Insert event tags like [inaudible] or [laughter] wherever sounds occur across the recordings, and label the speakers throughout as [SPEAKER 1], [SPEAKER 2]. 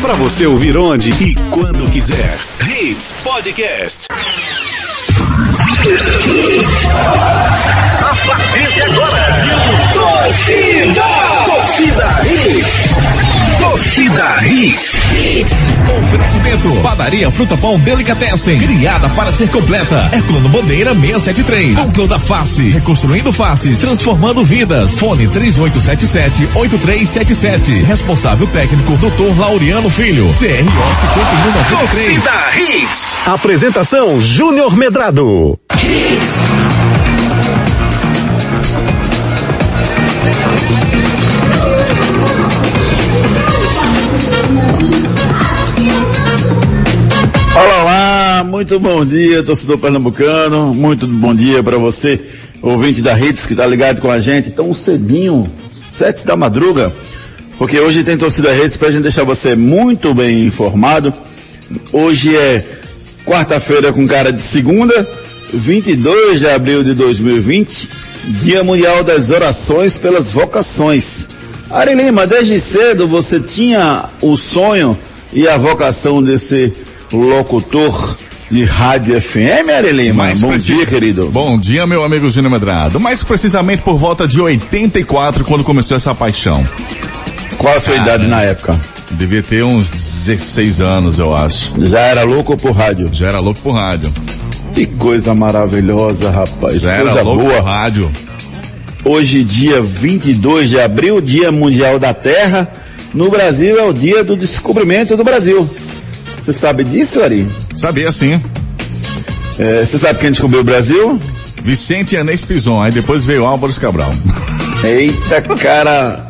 [SPEAKER 1] Para você ouvir onde e quando quiser. Hits Podcast.
[SPEAKER 2] A partir de agora, torcida, torcida Hits. Torcida Hits.
[SPEAKER 3] Oferecimento. Padaria Fruta Pão Delicatessen. Criada para ser completa. Herculano Bandeira 673. Núcleo da Face. Reconstruindo faces. Transformando vidas. Fone 3877-8377. Responsável técnico Dr. Laureano Filho. CRO 5193.
[SPEAKER 2] Torcida Hits.
[SPEAKER 1] Apresentação Júnior Medrado.
[SPEAKER 4] Olá, olá, muito bom dia, torcedor pernambucano, muito bom dia para você, ouvinte da Hits que tá ligado com a gente tão cedinho, sete da madruga, porque hoje tem torcida Hits pra gente deixar você muito bem informado. Hoje é quarta-feira com cara de segunda, 22 de abril de 2020, Dia Mundial das Orações pelas Vocações. Ari Lima, desde cedo você tinha o sonho e a vocação de ser locutor de rádio FM, Ari Lima?
[SPEAKER 3] Mais
[SPEAKER 4] Bom
[SPEAKER 3] precis-
[SPEAKER 4] dia, querido.
[SPEAKER 3] Bom dia, meu amigo Júnior Medrado. Mais precisamente por volta de 84, quando começou essa paixão.
[SPEAKER 4] Qual a sua idade na época?
[SPEAKER 3] Devia ter uns 16 anos, eu acho.
[SPEAKER 4] Já era louco por rádio?
[SPEAKER 3] Já era louco por rádio.
[SPEAKER 4] Que coisa maravilhosa, rapaz.
[SPEAKER 3] Já
[SPEAKER 4] coisa
[SPEAKER 3] era louco
[SPEAKER 4] boa.
[SPEAKER 3] por rádio.
[SPEAKER 4] Hoje, dia 22 de abril, Dia Mundial da Terra. No Brasil é o dia do descobrimento do Brasil. Você sabe disso, Ari?
[SPEAKER 3] Sabia sim.
[SPEAKER 4] É, você sabe quem descobriu o Brasil?
[SPEAKER 3] Vicente Anês Pison, aí depois veio Álvares Cabral. [laughs]
[SPEAKER 4] Eita, cara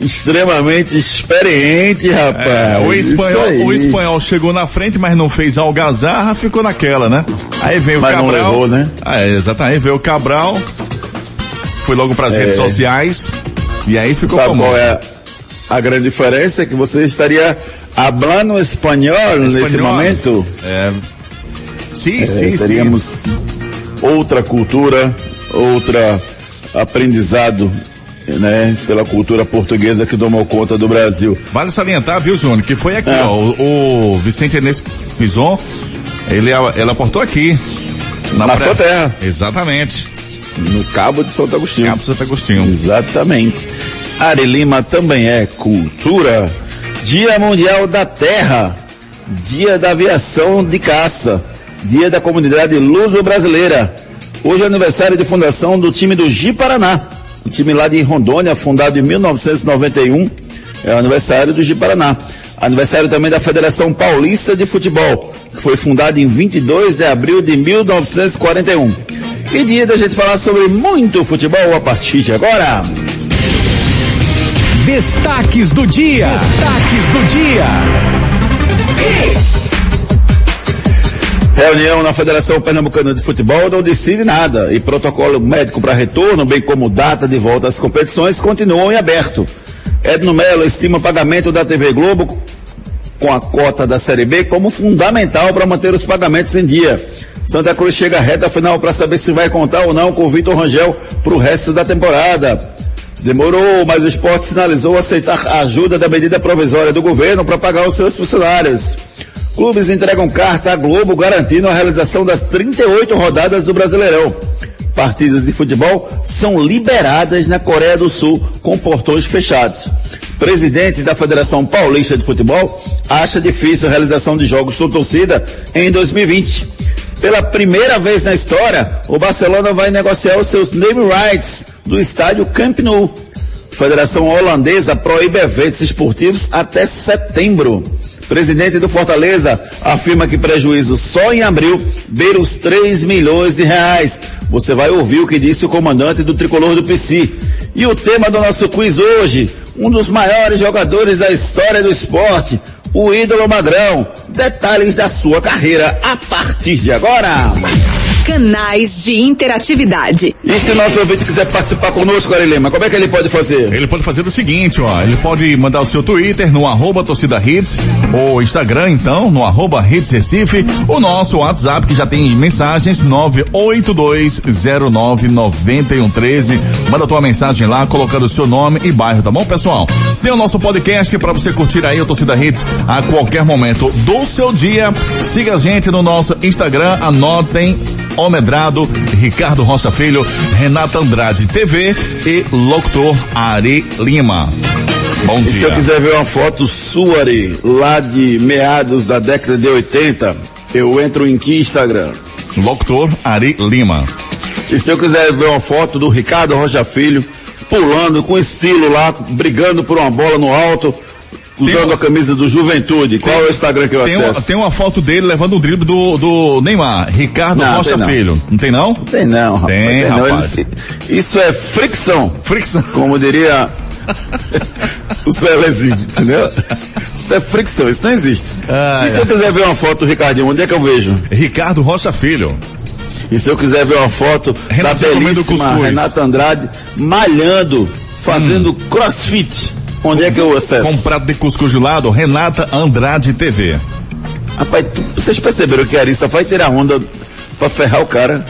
[SPEAKER 4] extremamente experiente, rapaz.
[SPEAKER 3] É, o, espanhol,
[SPEAKER 4] aí.
[SPEAKER 3] o espanhol chegou na frente, mas não fez algazarra, ficou naquela, né? Aí veio o
[SPEAKER 4] Mas não
[SPEAKER 3] Cabral.
[SPEAKER 4] levou, né?
[SPEAKER 3] É, exatamente, veio o Cabral, foi logo pras redes sociais, e aí ficou
[SPEAKER 4] Sabe
[SPEAKER 3] famoso.
[SPEAKER 4] qual é a grande diferença? Que você estaria hablando espanhol, nesse
[SPEAKER 3] Espanhol.
[SPEAKER 4] momento.
[SPEAKER 3] É, sim,
[SPEAKER 4] É,
[SPEAKER 3] sim, sim.
[SPEAKER 4] teríamos outra cultura, outra aprendizado, né, pela cultura portuguesa que tomou conta do Brasil.
[SPEAKER 3] Vale salientar, viu, Júnior, que foi aqui,
[SPEAKER 4] É.
[SPEAKER 3] ó, o, o Vicente Enes Pison, ele, ele aportou aqui.
[SPEAKER 4] Na
[SPEAKER 3] pré-
[SPEAKER 4] sua terra.
[SPEAKER 3] Exatamente.
[SPEAKER 4] No Cabo de Santo Agostinho.
[SPEAKER 3] Cabo Santo Agostinho.
[SPEAKER 4] Exatamente. Ari Lima também é cultura. Dia Mundial da Terra. Dia da Aviação de Caça. Dia da Comunidade Luso-Brasileira. Hoje é aniversário de fundação do time do Gi Paraná. O time lá de Rondônia, fundado em 1991. É o aniversário do Gi Paraná. Aniversário também da Federação Paulista de Futebol, que foi fundada em 22 de abril de 1941. E dia da gente falar sobre muito futebol a partir de agora.
[SPEAKER 1] Destaques do dia. Destaques do dia.
[SPEAKER 4] Reunião na Federação Pernambucana de Futebol não decide nada e protocolo médico para retorno, bem como data de volta às competições, continuam em aberto. Edno Melo estima o pagamento da TV Globo com a cota da Série B como fundamental para manter os pagamentos em dia. Santa Cruz chega à reta final para saber se vai contar ou não com o Vitor Rangel para o resto da temporada. Demorou, mas o esporte sinalizou aceitar a ajuda da medida provisória do governo para pagar os seus funcionários. Clubes entregam carta à Globo garantindo a realização das 38 rodadas do Brasileirão. Partidas de futebol são liberadas na Coreia do Sul com portões fechados. Presidente da Federação Paulista de Futebol acha difícil a realização de jogos com torcida em 2020. Pela primeira vez na história, o Barcelona vai negociar os seus name rights do estádio Camp Nou. A Federação Holandesa proíbe eventos esportivos até setembro. Presidente do Fortaleza afirma que prejuízo só em abril beira os 3 milhões de reais. Você vai ouvir o que disse o comandante do tricolor do PC. E o tema do nosso quiz hoje, um dos maiores jogadores da história do esporte, o ídolo Magrão. Detalhes da sua carreira a partir de agora.
[SPEAKER 5] Canais de interatividade.
[SPEAKER 4] E se o nosso ouvinte quiser participar conosco, Ari Lima, como é que ele pode fazer?
[SPEAKER 3] Ele pode fazer o seguinte, ó, ele pode mandar o seu Twitter no arroba torcida hits, ou Instagram então, no arroba hits Recife, o nosso WhatsApp que já tem mensagens 982099113. Manda tua mensagem lá, colocando o seu nome e bairro, tá bom pessoal? Tem o nosso podcast para você curtir aí o Torcida Hits a qualquer momento do seu dia. Siga a gente no nosso Instagram, anotem Omedrado, Ricardo Rocha Filho, Renata Andrade TV e Locutor Ari Lima. Bom
[SPEAKER 4] E
[SPEAKER 3] dia.
[SPEAKER 4] se eu quiser ver uma foto sua, Ari, lá de meados da década de 80, eu entro em que Instagram?
[SPEAKER 3] Locutor Ari Lima.
[SPEAKER 4] E se eu quiser ver uma foto do Ricardo Rocha Filho, pulando com estilo lá, brigando por uma bola no alto, usando
[SPEAKER 3] Tem-
[SPEAKER 4] a camisa do Juventude, qual é o Instagram que eu
[SPEAKER 3] Tem, uma-
[SPEAKER 4] acesso?
[SPEAKER 3] tem uma foto dele levando o drible do, do Neymar, Ricardo
[SPEAKER 4] Não,
[SPEAKER 3] Rocha
[SPEAKER 4] tem não.
[SPEAKER 3] Filho. Não tem não?
[SPEAKER 4] Tem não, rapaz.
[SPEAKER 3] Tem,
[SPEAKER 4] não.
[SPEAKER 3] rapaz.
[SPEAKER 4] Ele- Isso é fricção,
[SPEAKER 3] Fricção.
[SPEAKER 4] como diria [laughs] o Celezinho, entendeu? Isso é fricção, isso não existe.
[SPEAKER 3] Ah,
[SPEAKER 4] e se
[SPEAKER 3] é.
[SPEAKER 4] eu quiser ver uma foto do Ricardinho, onde é que eu vejo?
[SPEAKER 3] Ricardo Rocha Filho.
[SPEAKER 4] E se eu quiser ver uma foto
[SPEAKER 3] Renatinho
[SPEAKER 4] da belíssima. Renata Andrade malhando, fazendo crossfit, onde é que eu acesso?
[SPEAKER 3] Com prato de cuscuz de lado, Renata Andrade TV.
[SPEAKER 4] Rapaz, vocês perceberam que a Arissa vai tirar onda pra ferrar o cara?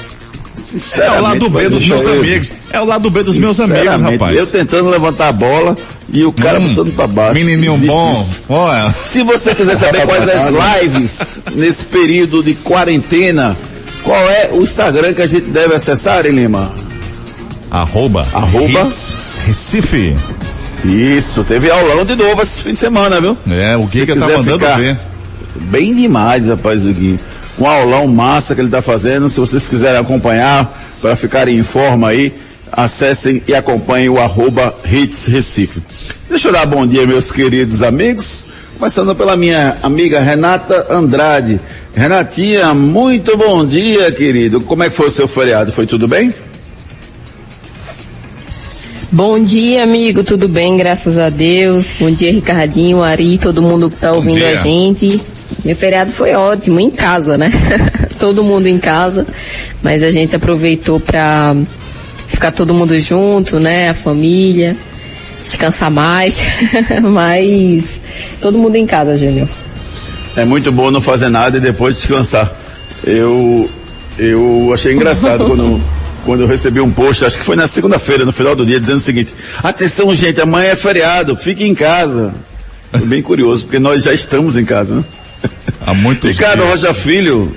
[SPEAKER 3] É o lado B dos meus amigos. É o lado B dos meus amigos, rapaz.
[SPEAKER 4] Eu tentando levantar a bola e o cara
[SPEAKER 3] Hum,
[SPEAKER 4] botando pra baixo.
[SPEAKER 3] Menininho
[SPEAKER 4] Existe
[SPEAKER 3] bom. Olha.
[SPEAKER 4] Se você quiser saber [laughs] quais as lives nesse período de quarentena, qual é o Instagram que a gente deve acessar, Ari Lima?
[SPEAKER 3] Arroba.
[SPEAKER 4] Arroba.
[SPEAKER 3] Hits Recife.
[SPEAKER 4] Isso, teve aulão de novo esse fim de semana, viu?
[SPEAKER 3] É, o Giga tá mandando ver.
[SPEAKER 4] Bem demais, rapaz, o Gui. Um aulão massa que ele tá fazendo. Se vocês quiserem acompanhar, para ficarem em forma aí, acessem e acompanhem o arroba Hits Recife. Deixa eu dar bom dia, meus queridos amigos. Começando pela minha amiga Renata Andrade. Renatinha, muito bom dia, querido. Como é que foi o seu feriado? Foi tudo bem?
[SPEAKER 6] Bom dia, amigo, tudo bem, graças a Deus. Bom dia, Ricardinho, Ari, todo mundo que tá ouvindo
[SPEAKER 3] dia.
[SPEAKER 6] a gente. Meu feriado foi ótimo, em casa, né? [laughs] todo mundo em casa, mas a gente aproveitou pra ficar todo mundo junto, né? A família, descansar mais, [laughs] mas todo mundo em casa, Júnior.
[SPEAKER 4] É muito bom não fazer nada e depois descansar. Eu, eu achei engraçado [laughs] quando, quando eu recebi um post, acho que foi na segunda-feira, no final do dia, dizendo o seguinte, atenção gente, amanhã é feriado, fique em casa. Foi bem curioso, porque nós já estamos em casa, né?
[SPEAKER 3] Há muitos
[SPEAKER 4] Ricardo
[SPEAKER 3] dias.
[SPEAKER 4] Rocha Filho,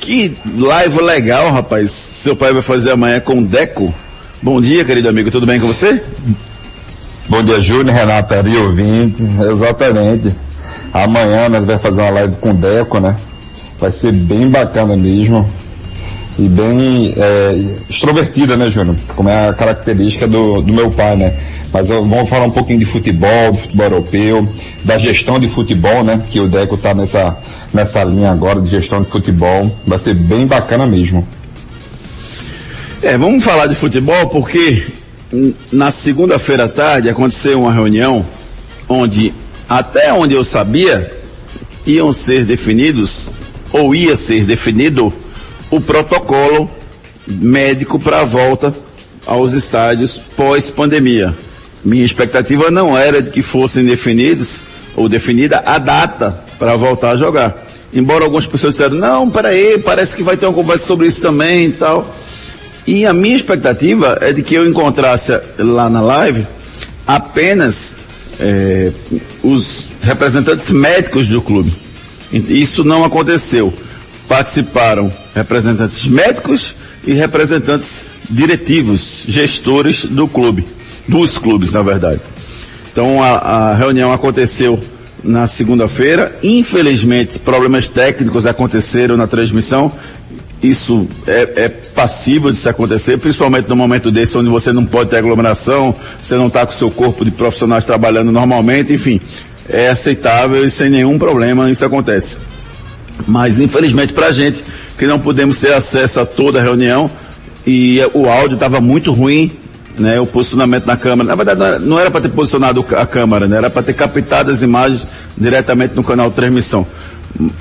[SPEAKER 4] que live legal, rapaz. Seu pai vai fazer amanhã com o Deco. Bom dia, querido amigo, tudo bem com você?
[SPEAKER 7] Bom dia, Júnior, Renata Ari, ouvinte. Exatamente. Amanhã nós vamos fazer uma live com o Deco, né? Vai ser bem bacana mesmo. E bem é, extrovertida, né, Júnior? Como é a característica do, do meu pai, né? Mas eu- vamos falar um pouquinho de futebol, do futebol europeu, da gestão de futebol, né? Que o Deco tá nessa, nessa linha agora de gestão de futebol. Vai ser bem bacana mesmo.
[SPEAKER 4] É, vamos falar de futebol porque na segunda-feira à tarde aconteceu uma reunião onde, até onde eu sabia, iam ser definidos, ou ia ser definido, o protocolo médico para a volta aos estádios pós-pandemia. Minha expectativa não era de que fossem definidos, ou definida a data para voltar a jogar. Embora algumas pessoas disseram, não, peraí, parece que vai ter uma conversa sobre isso também e tal. E a minha expectativa é de que eu encontrasse lá na live apenas eh, os representantes médicos do clube. Isso não aconteceu. Participaram representantes médicos e representantes diretivos, gestores do clube, dos clubes, na verdade. Então a, a reunião aconteceu na segunda-feira. Infelizmente, problemas técnicos aconteceram na transmissão. Isso é, é passível de se acontecer, principalmente no momento desse onde você não pode ter aglomeração, você não está com seu corpo de profissionais trabalhando normalmente, enfim, é aceitável e sem nenhum problema isso acontece. Mas infelizmente para a gente que não pudemos ter acesso a toda a reunião e o áudio estava muito ruim, né? O posicionamento na câmera. Na verdade não era- para ter posicionado a câmera, né? Era para ter captado as imagens diretamente no canal de transmissão.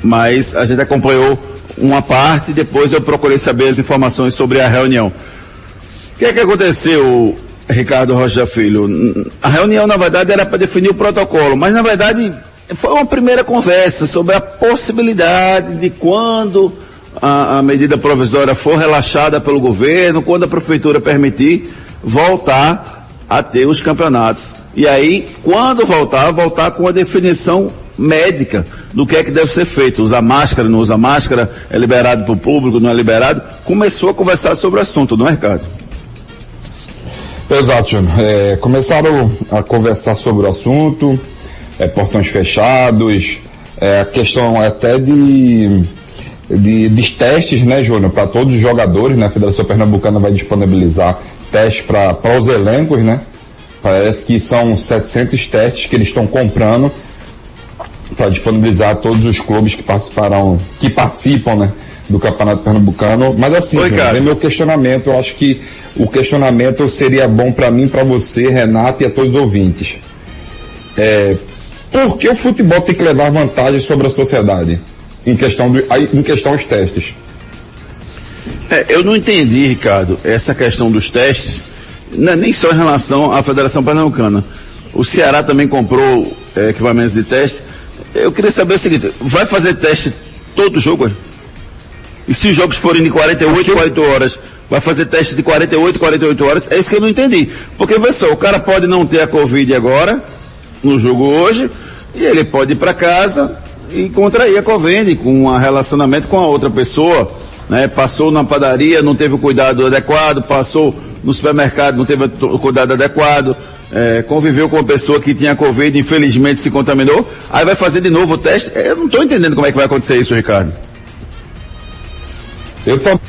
[SPEAKER 4] mas a gente acompanhou uma parte e depois eu procurei saber as informações sobre a reunião. O que é que aconteceu, Ricardo Rocha Filho? A reunião, na verdade, era para definir o protocolo, mas na verdade foi uma primeira conversa sobre a possibilidade de quando a, a medida provisória for relaxada pelo governo, quando a prefeitura permitir, voltar a ter os campeonatos. E aí, quando voltar, voltar com a definição médica do que é que deve ser feito. Usa máscara, não usa máscara, é liberado para o público, não é liberado. Começou a conversar sobre o assunto, não é, Ricardo?
[SPEAKER 8] Exato. É, começaram a conversar sobre o assunto, é, portões fechados, é, a questão até de, de, de testes, né, Júnior, para todos os jogadores, né? A Federação Pernambucana vai disponibilizar testes para os elencos, né? Parece que são 700 testes que eles estão comprando para disponibilizar a todos os clubes que participarão, que participam, né, do Campeonato Pernambucano. Mas assim,
[SPEAKER 4] Oi,
[SPEAKER 8] vem meu questionamento. Eu acho que o questionamento seria bom para mim, para você, Renato e a todos os ouvintes. É, por que o futebol tem que levar vantagem sobre a sociedade em questão, do, em questão dos testes?
[SPEAKER 4] É, eu não entendi, Ricardo, essa questão dos testes, é nem só em relação à Federação Pernambucana. O Ceará também comprou é, equipamentos de teste. Eu queria saber o seguinte, vai fazer teste todo jogo? E se os jogos forem de 48, 48 horas, vai fazer teste de 48, 48 horas? É isso que eu não entendi. Porque, vê só, o cara pode não ter a Covid agora, no jogo hoje, e ele pode ir para casa e contrair a Covid com um relacionamento com a outra pessoa. Né? Passou na padaria, não teve o cuidado adequado, passou no supermercado, não teve o cuidado adequado, é, conviveu com uma pessoa que tinha Covid, infelizmente se contaminou, aí vai fazer de novo o teste. Eu não estou entendendo como é que vai acontecer isso, Ricardo.
[SPEAKER 8] Eu, tô,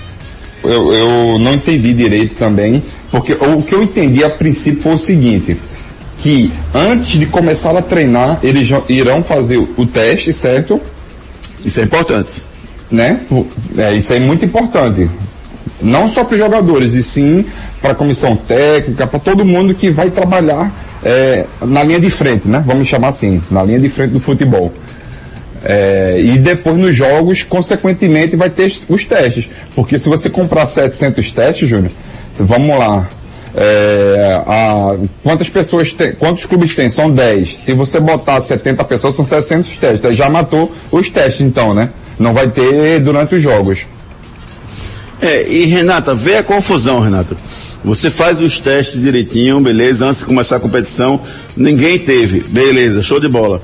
[SPEAKER 8] eu, eu não entendi direito também, porque o que eu entendi a princípio foi o seguinte, que antes de começar a treinar, eles irão fazer o teste, certo?
[SPEAKER 4] Isso é importante.
[SPEAKER 8] Né? É, isso é muito importante. Não só para os jogadores, e sim para a comissão técnica, para todo mundo que vai trabalhar é, na linha de frente, né? Vamos chamar assim, na linha de frente do futebol. É, e depois nos jogos, consequentemente, vai ter os testes. Porque se você comprar 700 testes, Júnior, vamos lá, é, a, quantas pessoas tem, quantos clubes tem? São 10. Se você botar 70 pessoas, são 700 testes. Já matou os testes então, né? Não vai ter durante os jogos.
[SPEAKER 4] É, e Renata, vê a confusão, Renata. Você faz os testes direitinho, beleza, antes de começar a competição, ninguém teve, beleza, show de bola.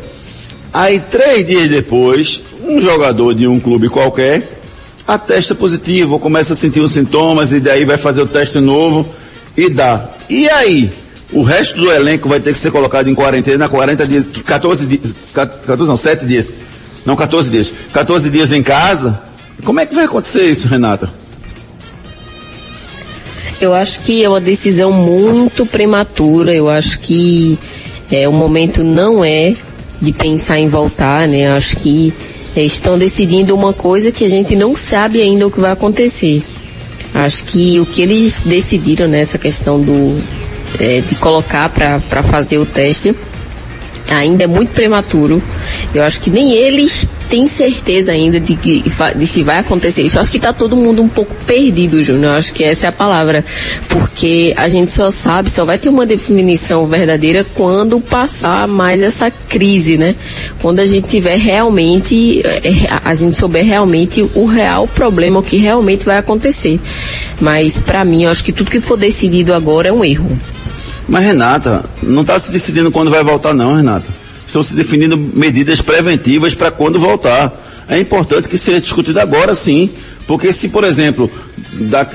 [SPEAKER 4] Aí três dias depois, um jogador de um clube qualquer atesta positivo, começa a sentir os sintomas e daí vai fazer o teste novo e dá. E aí? O resto do elenco vai ter que ser colocado em quarentena 40 dias, 14 dias, 14 não, 7 dias. Não, 14 dias. 14 dias em casa. Como é que vai acontecer isso, Renata?
[SPEAKER 6] Eu acho que é uma decisão muito prematura. Eu acho que é, o momento não é de pensar em voltar, né? Eu acho que é, estão decidindo uma coisa que a gente não sabe ainda o que vai acontecer. Acho que o que eles decidiram nessa questão do é, de colocar para fazer o teste ainda é muito prematuro. Eu acho que nem eles têm certeza ainda de, que, de se vai acontecer isso. Acho que está todo mundo um pouco perdido, Júnior. Acho que essa é a palavra. Porque a gente só sabe, só vai ter uma definição verdadeira quando passar mais essa crise, né? Quando a gente tiver realmente, é, a gente souber realmente o real problema, o que realmente vai acontecer. Mas para mim, acho que tudo que for decidido agora é um erro.
[SPEAKER 4] Mas Renata, não está se decidindo quando vai voltar não, Renata. Estão se definindo medidas preventivas para quando voltar. É importante que seja discutido agora sim. Porque se, por exemplo,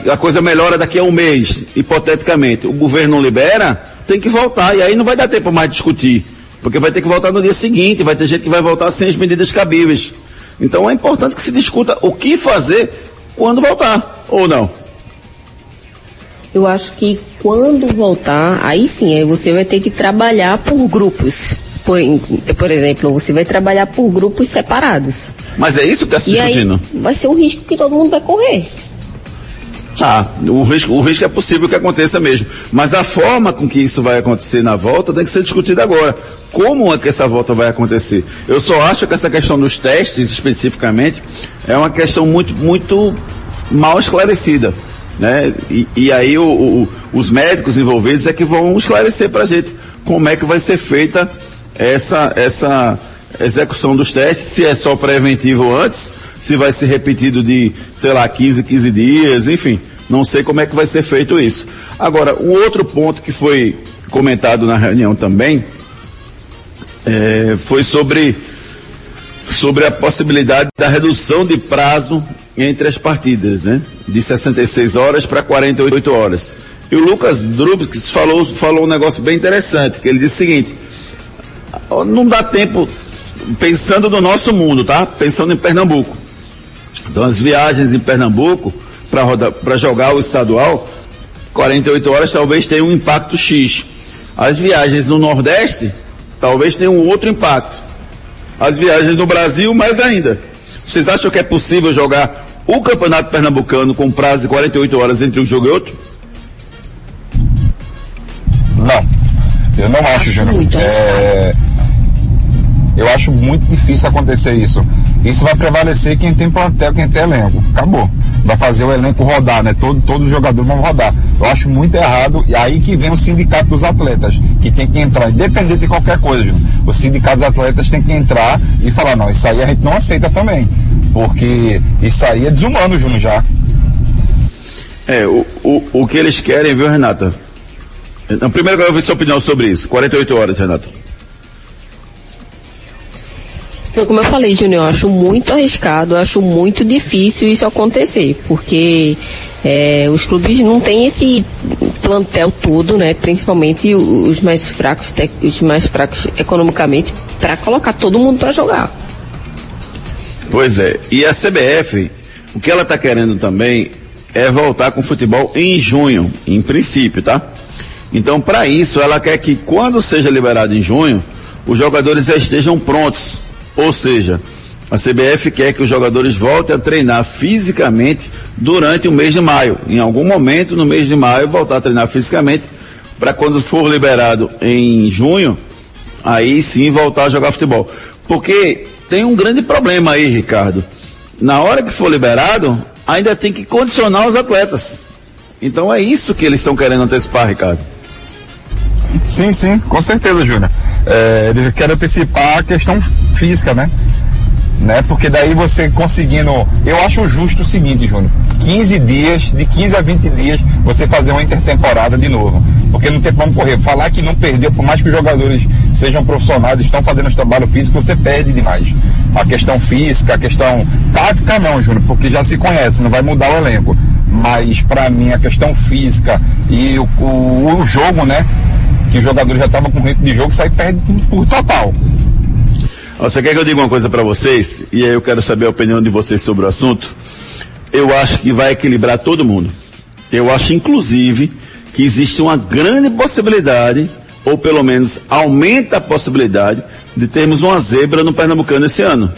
[SPEAKER 4] a coisa melhora daqui a um mês, hipoteticamente, o governo não libera, tem que voltar. E aí não vai dar tempo mais de discutir. Porque vai ter que voltar no dia seguinte, vai ter gente que vai voltar sem as medidas cabíveis. Então é importante que se discuta o que fazer quando voltar, ou não.
[SPEAKER 6] Eu acho que quando voltar, aí sim, aí você vai ter que trabalhar por grupos. Por, por exemplo, você vai trabalhar por grupos separados.
[SPEAKER 4] Mas é isso que está se discutindo?
[SPEAKER 6] vai ser um risco que todo mundo vai correr.
[SPEAKER 4] Tá, o risco, o risco é possível que aconteça mesmo. Mas a forma com que isso vai acontecer na volta tem que ser discutida agora. Como é que essa volta vai acontecer? Eu só acho que essa questão dos testes, especificamente, é uma questão muito, muito mal esclarecida. Né? E, e aí o, o, os médicos envolvidos é que vão esclarecer para a gente como é que vai ser feita essa, essa execução dos testes, se é só preventivo antes, se vai ser repetido de, sei lá, 15, 15 dias, enfim. Não sei como é que vai ser feito isso. Agora, um outro ponto que foi comentado na reunião também, é, foi sobre, sobre a possibilidade da redução de prazo entre as partidas, né? De 66 horas para 48 horas. E o Lucas Drubs falou, falou um negócio bem interessante, que ele disse o seguinte, não dá tempo, pensando no nosso mundo, tá? Pensando em Pernambuco. Então as viagens em Pernambuco para jogar o estadual, 48 horas talvez tenha um impacto X. As viagens no Nordeste talvez tenham um outro impacto. As viagens no Brasil, mais ainda. Vocês acham que é possível jogar o Campeonato Pernambucano com prazo de 48 horas entre um jogo e outro?
[SPEAKER 8] Não. Eu não acho, Júnior. É... Eu acho muito difícil acontecer isso. Isso vai prevalecer quem tem plantel, quem tem elenco. Acabou. Vai fazer o elenco rodar, né? Todo, todos os jogadores vão rodar. Eu acho muito errado. E aí que vem o sindicato dos atletas, que tem que entrar, independente de qualquer coisa, Júnior. O sindicato dos atletas tem que entrar e falar, não, isso aí a gente não aceita também. Porque isso aí é desumano, Júnior, já.
[SPEAKER 4] É, o, o, o que eles querem, viu, Renata? Então, primeiro eu quero ouvir sua opinião sobre isso. 48 horas, Renata.
[SPEAKER 6] Como eu falei, Júnior, acho muito arriscado, acho muito difícil isso acontecer, porque é, os clubes não têm esse plantel todo, né? Principalmente os mais fracos, os mais fracos economicamente, para colocar todo mundo para jogar.
[SPEAKER 4] Pois é. E a CBF, o que ela está querendo também é voltar com o futebol em junho, em princípio, tá? Então, para isso, ela quer que quando seja liberado em junho, os jogadores já estejam prontos. Ou seja, a CBF quer que os jogadores voltem a treinar fisicamente durante o mês de maio. Em algum momento no mês de maio, voltar a treinar fisicamente para quando for liberado em junho, aí sim voltar a jogar futebol. Porque tem um grande problema aí, Ricardo. Na hora que for liberado, ainda tem que condicionar os atletas. Então é isso que eles estão querendo antecipar, Ricardo.
[SPEAKER 8] Sim, sim, com certeza, Júnior. É, eles querem antecipar a questão física, né? né? Porque daí você conseguindo, eu acho justo o seguinte, Júnior, 15 dias, de 15 a 20 dias, você fazer uma intertemporada de novo. Porque não tem como correr. Falar que não perdeu, por mais que os jogadores sejam profissionais, estão fazendo esse trabalho físico, você perde demais. A questão física, a questão tática não, Júnior, porque já se conhece, não vai mudar o elenco. Mas para mim a questão física e o, o, o jogo, né? que jogador já estava com ritmo de jogo, sai perde por total.
[SPEAKER 4] Você quer que eu diga uma coisa para vocês? E aí eu quero saber a opinião de vocês sobre o assunto. Eu acho que vai equilibrar todo mundo. Eu acho, inclusive, que existe uma grande possibilidade, ou pelo menos aumenta a possibilidade, de termos uma zebra no Pernambucano esse ano.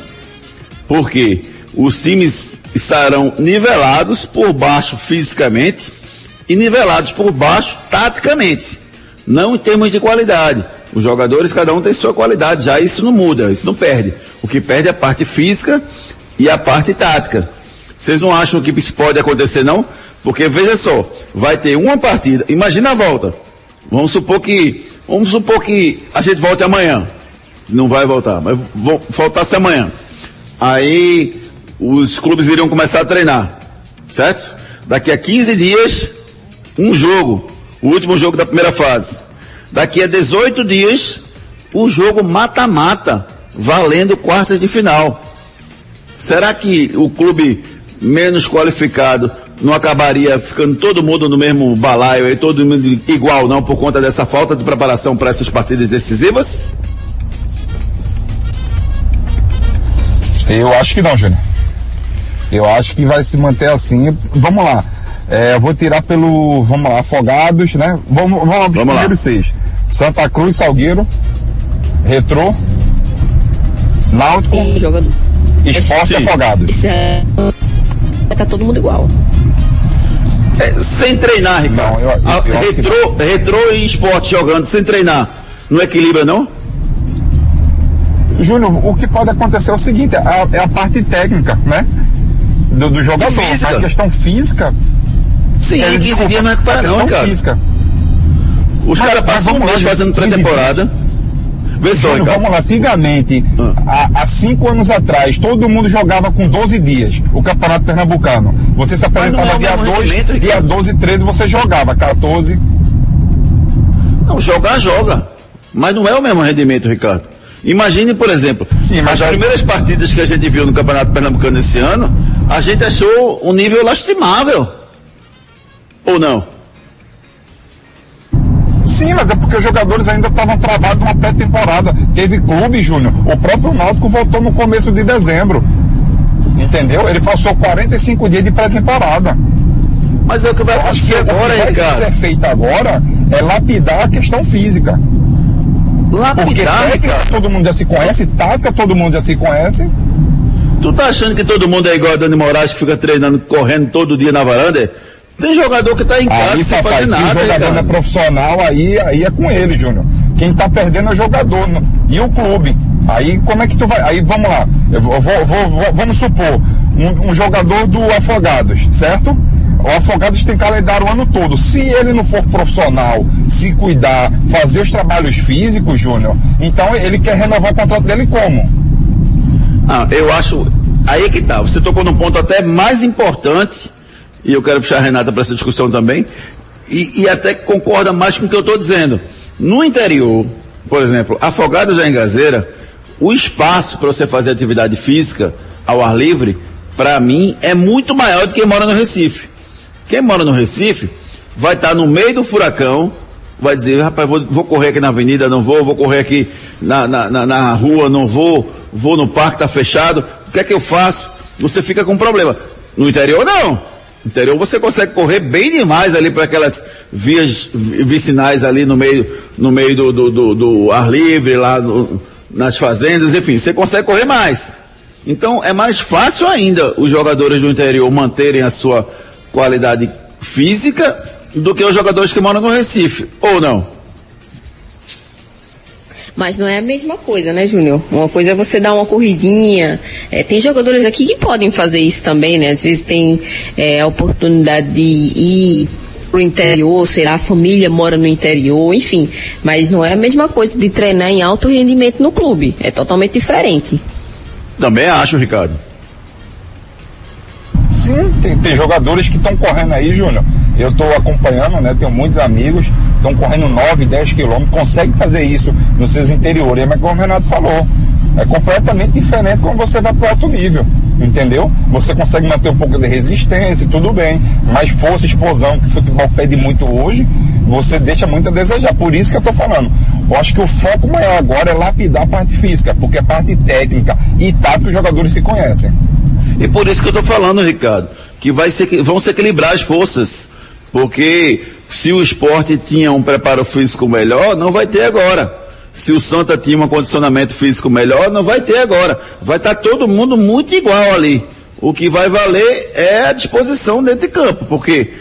[SPEAKER 4] Porque os times estarão nivelados por baixo fisicamente e nivelados por baixo taticamente. Não em termos de qualidade. Os jogadores, cada um tem sua qualidade, já isso não muda, isso não perde. O que perde é a parte física e a parte tática. Vocês não acham que isso pode acontecer não? Porque veja só, vai ter uma partida, imagina a volta. Vamos supor que, vamos supor que a gente volte amanhã. Não vai voltar, mas voltasse amanhã. Aí os clubes iriam começar a treinar, certo? Daqui a 15 dias, um jogo o último jogo da primeira fase. Daqui a 18 dias, o jogo mata-mata, valendo quartas de final. Será que o clube menos qualificado não acabaria ficando todo mundo no mesmo balaio e todo mundo igual, não, por conta dessa falta de preparação para essas partidas decisivas?
[SPEAKER 8] Eu acho que não, Júnior. Eu acho que vai se manter assim. Vamos lá. É, eu vou tirar pelo, vamos lá, Afogados, né? Vamos, vamos lá, os primeiros seis. Santa Cruz, Salgueiro, Retrô, Náutico,
[SPEAKER 6] E.
[SPEAKER 8] Esporte e Afogados.
[SPEAKER 6] Esse é... Vai estar todo mundo igual.
[SPEAKER 4] É, sem treinar, Ricardo.
[SPEAKER 8] Não, eu- eu-
[SPEAKER 4] A-
[SPEAKER 8] eu que
[SPEAKER 4] retrô, retrô e esporte jogando sem treinar. Não equilibra, não?
[SPEAKER 8] Júnior, o que pode acontecer é o seguinte, é a, é a parte técnica, né? Do, do jogador. A questão física.
[SPEAKER 4] Sim,
[SPEAKER 8] é,
[SPEAKER 4] 15
[SPEAKER 8] desculpa,
[SPEAKER 4] dias não recupera, não, cara.
[SPEAKER 8] física.
[SPEAKER 4] Os caras passam um mês fazendo
[SPEAKER 8] 15
[SPEAKER 4] pré-temporada. Vê só,
[SPEAKER 8] Júnior,
[SPEAKER 4] Ricardo.
[SPEAKER 8] vamos lá, antigamente,
[SPEAKER 4] Ah.
[SPEAKER 8] há, há cinco anos atrás, todo mundo jogava com 12 dias o Campeonato Pernambucano. Você se
[SPEAKER 4] é
[SPEAKER 8] apresentava
[SPEAKER 4] o
[SPEAKER 8] dia
[SPEAKER 4] mesmo
[SPEAKER 8] 2,
[SPEAKER 4] rendimento,
[SPEAKER 8] dia
[SPEAKER 4] Ricardo.
[SPEAKER 8] 12 e 13 você jogava, 14.
[SPEAKER 4] Não, jogar, joga. Mas não é o mesmo rendimento, Ricardo. Imagine, por exemplo,
[SPEAKER 8] Sim, mas
[SPEAKER 4] as
[SPEAKER 8] já-
[SPEAKER 4] primeiras partidas que a gente viu no Campeonato Pernambucano esse ano, a gente achou um nível lastimável. Ou não?
[SPEAKER 8] Sim, mas é porque os jogadores ainda estavam travados numa pré-temporada. Teve clube, Júnior. O próprio Náutico voltou no começo de dezembro. Entendeu? Ele passou 45 dias de pré-temporada.
[SPEAKER 4] Mas é o que vai
[SPEAKER 8] Eu acho que
[SPEAKER 4] acontecer
[SPEAKER 8] o que
[SPEAKER 4] agora,
[SPEAKER 8] vai
[SPEAKER 4] Ricardo.
[SPEAKER 8] ser feito agora é lapidar a questão física. Porque
[SPEAKER 4] Lapidar,
[SPEAKER 8] técnica
[SPEAKER 4] Ricardo.
[SPEAKER 8] todo mundo já se conhece, tática todo mundo já se conhece.
[SPEAKER 4] Tu tá achando que todo mundo é igual a Dani Moraes que fica treinando, correndo todo dia na varanda? Tem jogador que tá em casa
[SPEAKER 8] Aí,
[SPEAKER 4] sem
[SPEAKER 8] papai,
[SPEAKER 4] fazer
[SPEAKER 8] se o
[SPEAKER 4] nada,
[SPEAKER 8] jogador não é profissional, aí, aí é com ele, Júnior. Quem tá perdendo é o jogador no- e o clube. Aí como é que tu vai? Aí vamos lá. Eu vou, vou- vou- vou- vamos supor, um, um jogador do Afogados, certo? O Afogados tem calendário o ano todo. Se ele não for profissional, se cuidar, fazer os trabalhos físicos, Júnior, então ele quer renovar o contrato dele como?
[SPEAKER 4] Ah, eu acho. Aí é que tá. Você tocou num ponto até mais importante, e eu quero puxar a Renata para essa discussão também, e, e até concorda mais com o que eu estou dizendo. No interior, por exemplo, Afogados da Engazeira, o espaço para você fazer atividade física ao ar livre, para mim, é muito maior do que quem mora no Recife. Quem mora no Recife vai estar no meio do furacão, vai dizer, rapaz, vou, vou correr aqui na avenida, não vou, vou correr aqui na, na, na, na rua, não vou, vou no parque, tá fechado, o que é que eu faço? Você fica com problema. No interior não. Interior você consegue correr bem demais ali para aquelas vias vi- vicinais ali no meio, no meio do, do, do- do ar livre, lá nas fazendas, enfim, você consegue correr mais. Então é mais fácil ainda os jogadores do interior manterem a sua qualidade física do que os jogadores que moram no Recife, ou não?
[SPEAKER 6] Mas não é a mesma coisa, né, Júnior? Uma coisa é você dar uma corridinha. É, tem jogadores aqui que podem fazer isso também, né? Às vezes tem é, a oportunidade de ir pro interior, sei lá, a família mora no interior, enfim. Mas não é a mesma coisa de treinar em alto rendimento no clube. É totalmente diferente.
[SPEAKER 4] Também acho, Ricardo.
[SPEAKER 8] Sim, tem, tem jogadores que estão correndo aí, Júnior. Eu estou acompanhando, né? Tenho muitos amigos, estão correndo 9, 10 quilômetros, conseguem fazer isso nos seus interiores. Mas como o Renato falou, é completamente diferente quando você vai para alto nível. Entendeu? Você consegue manter um pouco de resistência, tudo bem. Mas força, explosão, que o futebol pede muito hoje, você deixa muito a desejar. Por isso que eu estou falando. Eu acho que o foco maior agora é lapidar a parte física, porque a parte técnica e tática os jogadores se conhecem.
[SPEAKER 4] E por isso que eu estou falando, Ricardo, que vai ser, vão se equilibrar as forças. Porque se o esporte tinha um preparo físico melhor, não vai ter agora. Se o Santa tinha um condicionamento físico melhor, não vai ter agora. Vai estar todo mundo muito igual ali. O que vai valer é a disposição dentro de campo, porque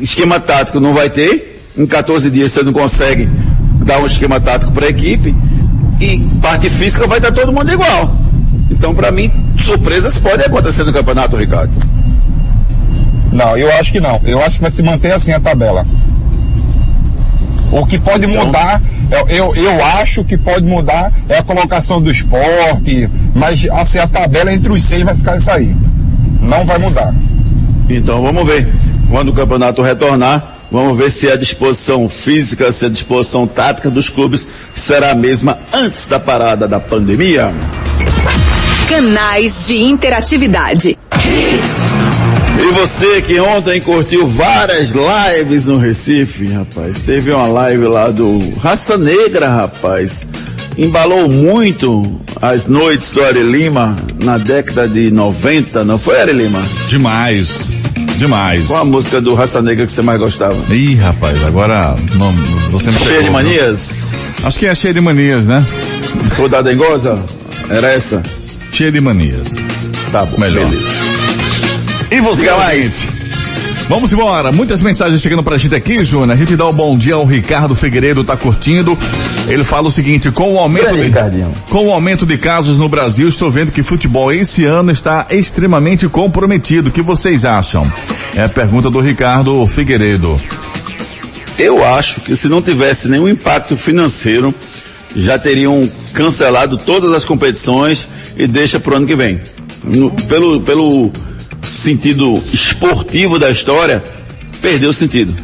[SPEAKER 4] esquema tático não vai ter. Em 14 dias você não consegue dar um esquema tático para a equipe. E parte física vai estar todo mundo igual. Então, para mim, surpresas podem acontecer no campeonato, Ricardo.
[SPEAKER 8] Não, eu acho que não. Eu acho que vai se manter assim a tabela. O que pode
[SPEAKER 4] Então-
[SPEAKER 8] mudar, eu, eu, eu acho que pode mudar é a colocação do esporte, mas assim, a tabela entre os seis vai ficar isso aí. Não vai mudar.
[SPEAKER 4] Então, vamos ver. Quando o campeonato retornar, vamos ver se a disposição física, se a disposição tática dos clubes será a mesma antes da parada da pandemia.
[SPEAKER 5] Canais de interatividade.
[SPEAKER 4] E você que ontem curtiu várias lives no Recife, rapaz. Teve uma live lá do Raça Negra, rapaz. Embalou muito as noites do Ari Lima na década de 90, não foi, Ari Lima?
[SPEAKER 3] Demais. Demais.
[SPEAKER 4] Qual a música do Raça Negra que você mais gostava?
[SPEAKER 3] Ih, rapaz, agora não, você me
[SPEAKER 4] Cheia de manias?
[SPEAKER 3] Acho que é cheia de manias, né?
[SPEAKER 4] Ou da Dengosa? Era essa?
[SPEAKER 3] Cheia de manias.
[SPEAKER 4] Tá bom,
[SPEAKER 3] Melhor.
[SPEAKER 4] beleza.
[SPEAKER 3] E você,
[SPEAKER 4] mais.
[SPEAKER 3] Vamos embora. Muitas mensagens chegando pra gente aqui, Júnior. A gente dá o um bom dia ao Ricardo Figueiredo, tá curtindo. Ele fala o seguinte, com o aumento de, com o aumento de casos no Brasil, estou vendo que futebol esse ano está extremamente comprometido. O que vocês acham? É a pergunta do Ricardo Figueiredo.
[SPEAKER 4] Eu acho que se não tivesse nenhum impacto financeiro, já teriam cancelado todas as competições e deixa pro ano que vem. No, pelo, pelo sentido esportivo da história, perdeu o sentido.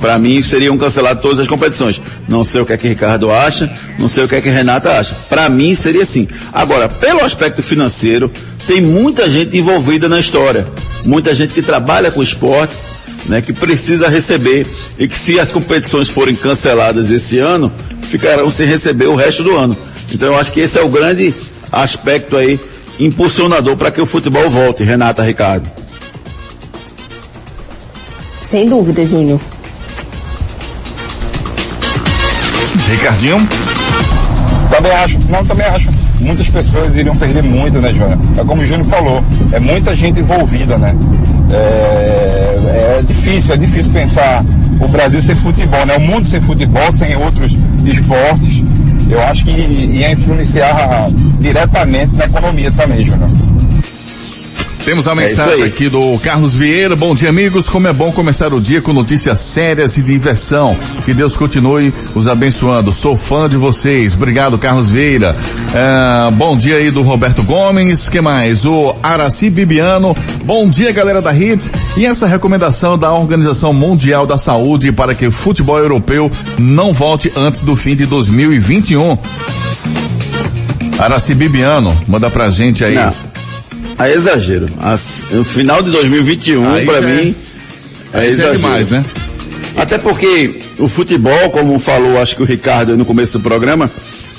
[SPEAKER 4] Para mim, seriam canceladas todas as competições. Não sei o que é que Ricardo acha, não sei o que é que Renata acha. Para mim, seria assim. Agora, pelo aspecto financeiro, tem muita gente envolvida na história. Muita gente que trabalha com esportes, né, que precisa receber e que se as competições forem canceladas esse ano, ficarão sem receber o resto do ano. Então eu acho que esse é o grande aspecto aí impulsionador para que o futebol volte, Renata Ricardo.
[SPEAKER 6] Sem dúvida, Júnior.
[SPEAKER 3] Ricardinho?
[SPEAKER 8] Também acho, não, também acho. Muitas pessoas iriam perder muito, né, Júnior? É como o Júnior falou, é muita gente envolvida, né? É, é difícil, é difícil pensar o Brasil sem futebol, né? O mundo sem futebol, sem outros esportes eu acho que ia influenciar diretamente na economia também, Júnior.
[SPEAKER 3] Temos a é mensagem é aqui do Carlos Vieira. Bom dia, amigos. Como é bom começar o dia com notícias sérias e diversão. Que Deus continue os abençoando. Sou fã de vocês. Obrigado, Carlos Vieira. É, bom dia aí do Roberto Gomes. que mais? O Araci Bibiano. Bom dia, galera da Hits. E essa recomendação da Organização Mundial da Saúde para que o futebol europeu não volte antes do fim de 2021. Araci Bibiano, manda pra gente aí.
[SPEAKER 4] Não a exagero. As, no final de 2021, para mim, é, é exagero. É demais, né? Até porque o futebol, como falou, acho que o Ricardo no começo do programa,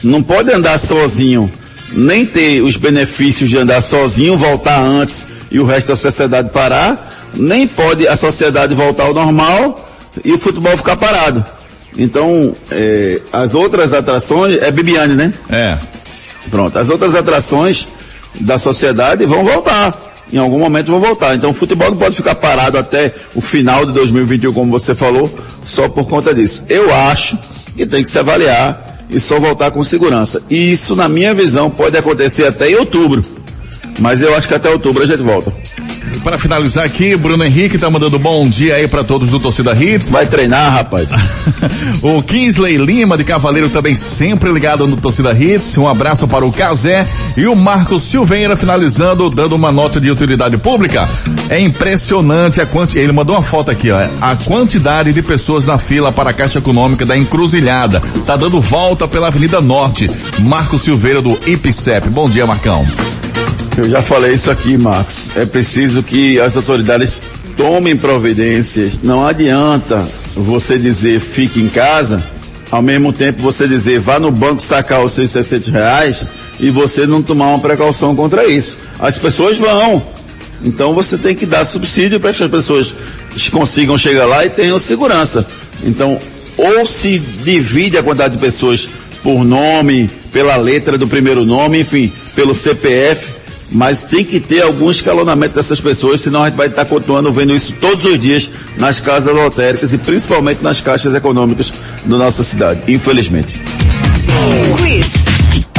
[SPEAKER 4] não pode andar sozinho, nem ter os benefícios de andar sozinho, voltar antes e o resto da sociedade parar, nem pode a sociedade voltar ao normal e o futebol ficar parado. Então, é, as outras atrações, é Bibiane, né?
[SPEAKER 3] É.
[SPEAKER 4] Pronto, as outras atrações da sociedade vão voltar. Em algum momento vão voltar. Então o futebol não pode ficar parado até o final de 2021, como você falou, só por conta disso. Eu acho que tem que se avaliar e só voltar com segurança. E isso, na minha visão, pode acontecer até em outubro. Mas eu acho que até outubro a gente volta.
[SPEAKER 3] Para finalizar aqui, Bruno Henrique tá mandando bom dia aí para todos do Torcida Hits.
[SPEAKER 4] Vai treinar, rapaz. [laughs]
[SPEAKER 3] o Kingsley Lima de Cavaleiro também sempre ligado no Torcida Hits. Um abraço para o Casé e o Marcos Silveira finalizando, dando uma nota de utilidade pública. É impressionante a quanti... ele mandou uma foto aqui, ó, a quantidade de pessoas na fila para a Caixa Econômica da Encruzilhada. Tá dando volta pela Avenida Norte. Marcos Silveira do IPCEP. Bom dia, Marcão.
[SPEAKER 4] Eu já falei isso aqui, Marcos. É preciso que as autoridades tomem providências. Não adianta você dizer fique em casa, ao mesmo tempo você dizer vá no banco sacar os seus 60 reais e você não tomar uma precaução contra isso. As pessoas vão. Então você tem que dar subsídio para que as pessoas consigam chegar lá e tenham segurança. Então, ou se divide a quantidade de pessoas por nome, pela letra do primeiro nome, enfim, pelo CPF, mas tem que ter algum escalonamento dessas pessoas, senão a gente vai estar continuando vendo isso todos os dias nas casas lotéricas e principalmente nas caixas econômicas da nossa cidade, infelizmente.
[SPEAKER 1] Quiz.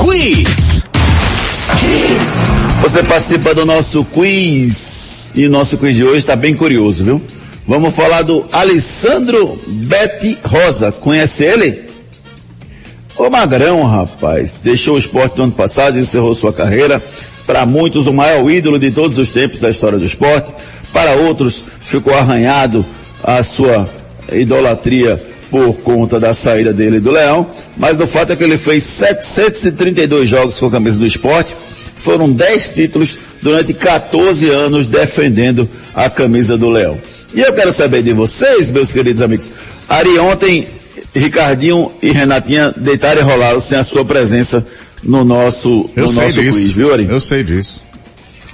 [SPEAKER 1] Quiz.
[SPEAKER 4] Você participa do nosso quiz e o nosso quiz de hoje está bem curioso, viu? Vamos falar do Alessandro Betty Rosa. Conhece ele? O Magrão, rapaz, deixou o esporte no ano passado, encerrou sua carreira, para muitos o maior ídolo de todos os tempos da história do esporte, para outros ficou arranhado a sua idolatria por conta da saída dele do Leão, mas o fato é que ele fez 732 jogos com a camisa do esporte, foram 10 títulos durante 14 anos defendendo a camisa do Leão. E eu quero saber de vocês, meus queridos amigos. Ari, ontem, Ricardinho e Renatinha deitaram e rolaram sem a sua presença no nosso,
[SPEAKER 3] eu
[SPEAKER 4] no
[SPEAKER 3] sei
[SPEAKER 4] nosso
[SPEAKER 3] disso.
[SPEAKER 4] quiz, viu, Ari?
[SPEAKER 3] Eu sei disso.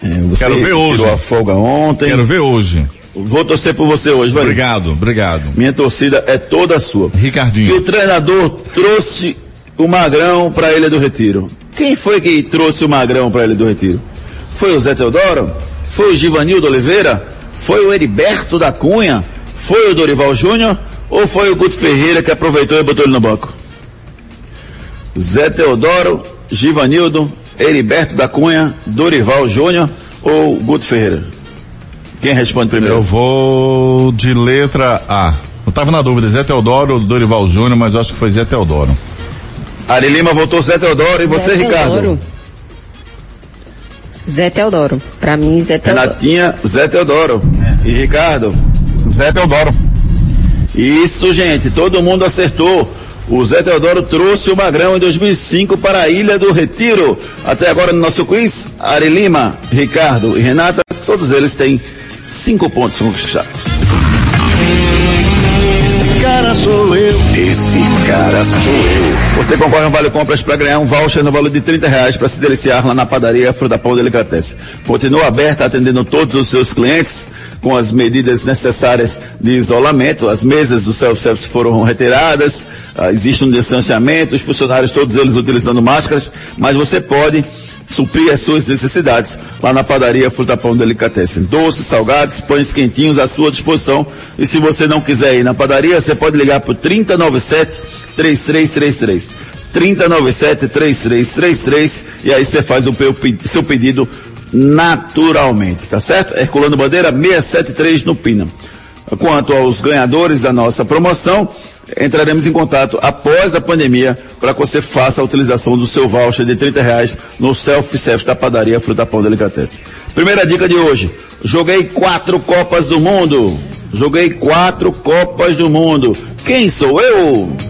[SPEAKER 4] É, você
[SPEAKER 3] Quero ver hoje.
[SPEAKER 4] tirou a folga ontem.
[SPEAKER 3] Quero ver hoje.
[SPEAKER 4] Vou torcer por você hoje, vai.
[SPEAKER 3] Obrigado, obrigado.
[SPEAKER 4] Minha torcida é toda sua. Que
[SPEAKER 3] Ricardinho.
[SPEAKER 4] o treinador trouxe o Magrão para a Ilha do Retiro. Quem foi que trouxe o Magrão para a Ilha do Retiro? Foi o Zé Teodoro? Foi o Givanildo Oliveira? Foi o Heriberto da Cunha? Foi o Dorival Júnior? Ou foi o Guto Ferreira que aproveitou e botou ele no banco? Zé Teodoro, Givanildo, Heriberto da Cunha, Dorival Júnior ou Guto Ferreira? Quem responde primeiro?
[SPEAKER 3] Eu vou de letra A. Eu tava na dúvida, Zé Teodoro ou Dorival Júnior, mas eu acho que foi Zé Teodoro.
[SPEAKER 4] Ari Lima votou Zé Teodoro e você,
[SPEAKER 6] Zé
[SPEAKER 4] Ricardo?
[SPEAKER 6] Teodoro. Zé Teodoro. Pra mim, Zé Teodoro.
[SPEAKER 4] Renatinha, Zé Teodoro. E Ricardo?
[SPEAKER 8] Zé Teodoro.
[SPEAKER 4] Isso, gente, todo mundo acertou. O Zé Teodoro trouxe o Magrão em 2005 para a Ilha do Retiro. Até agora no nosso quiz, Ari Lima, Ricardo e Renata, todos eles têm cinco pontos conquistados.
[SPEAKER 1] Cara sou eu. Esse cara sou eu.
[SPEAKER 4] Você concorre a um Vale Compras para ganhar um voucher no valor de 30 reais para se deliciar lá na padaria Fruta Pão Delicatessen. Continua aberta atendendo todos os seus clientes com as medidas necessárias de isolamento. As mesas do self-service foram retiradas, ah, existe um distanciamento, os funcionários todos eles utilizando máscaras, mas você pode suprir as suas necessidades lá na padaria Fruta Pão Delicatessen. Doces, salgados, pães quentinhos à sua disposição. E se você não quiser ir na padaria, você pode ligar para o 3097 3333. 3097 3333 e aí você faz o seu pedido naturalmente, tá certo? Herculano Bandeira 673 no Pina. Quanto aos ganhadores da nossa promoção, entraremos em contato após a pandemia para que você faça a utilização do seu voucher de 30 reais no self-service da padaria Fruta Pão Delicatessen. Primeira dica de hoje. Joguei quatro Copas do Mundo. Joguei quatro Copas do Mundo. Quem sou eu?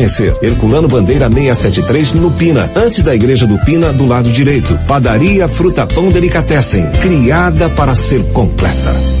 [SPEAKER 9] Herculano Bandeira 673 no Pina, antes da igreja do Pina, do lado direito. Padaria Fruta Pão Delicatessen, criada para ser completa.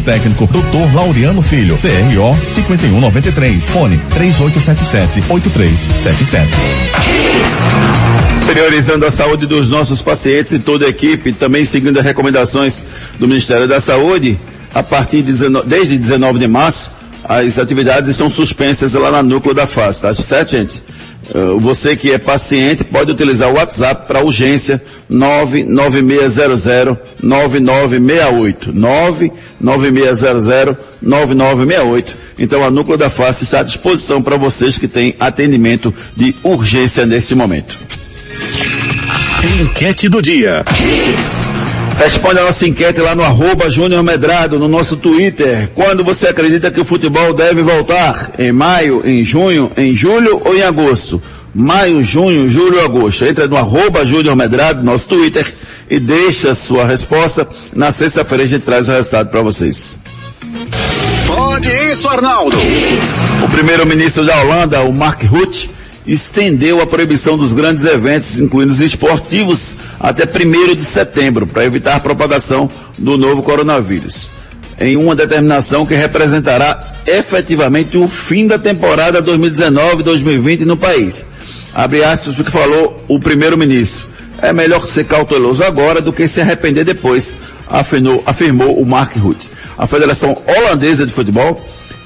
[SPEAKER 10] técnico, Dr. Laureano Filho, CRO 5193, fone 3877-8377.
[SPEAKER 4] Priorizando a saúde dos nossos pacientes e toda a equipe, também seguindo as recomendações do Ministério da Saúde, a partir de 19, desde 19 de março, as atividades estão suspensas lá na núcleo da face, tá certo, gente? Uh, você que é paciente pode utilizar o WhatsApp para urgência 99600 9968 99600 9968. Então a núcleo da face está à disposição para vocês que têm atendimento de urgência neste momento.
[SPEAKER 1] Enquete do dia.
[SPEAKER 4] Responde a nossa enquete lá no arroba Júnior Medrado, no nosso Twitter. Quando você acredita que o futebol deve voltar? Em maio, em junho, em julho ou em agosto? Maio, junho, julho, agosto. Entra no arroba Júnior Medrado, nosso Twitter, e deixa sua resposta. Na sexta-feira a gente traz o resultado para vocês.
[SPEAKER 1] Pode isso, Arnaldo.
[SPEAKER 4] O primeiro-ministro da Holanda, o Mark Rutte, estendeu a proibição dos grandes eventos, incluindo os esportivos, até 1 de setembro, para evitar a propagação do novo coronavírus. Em uma determinação que representará efetivamente o fim da temporada 2019-2020 no país. Abre aspas o que falou o primeiro-ministro. É melhor ser cauteloso agora do que se arrepender depois, afirmou, afirmou o Mark Rutte. A Federação Holandesa de Futebol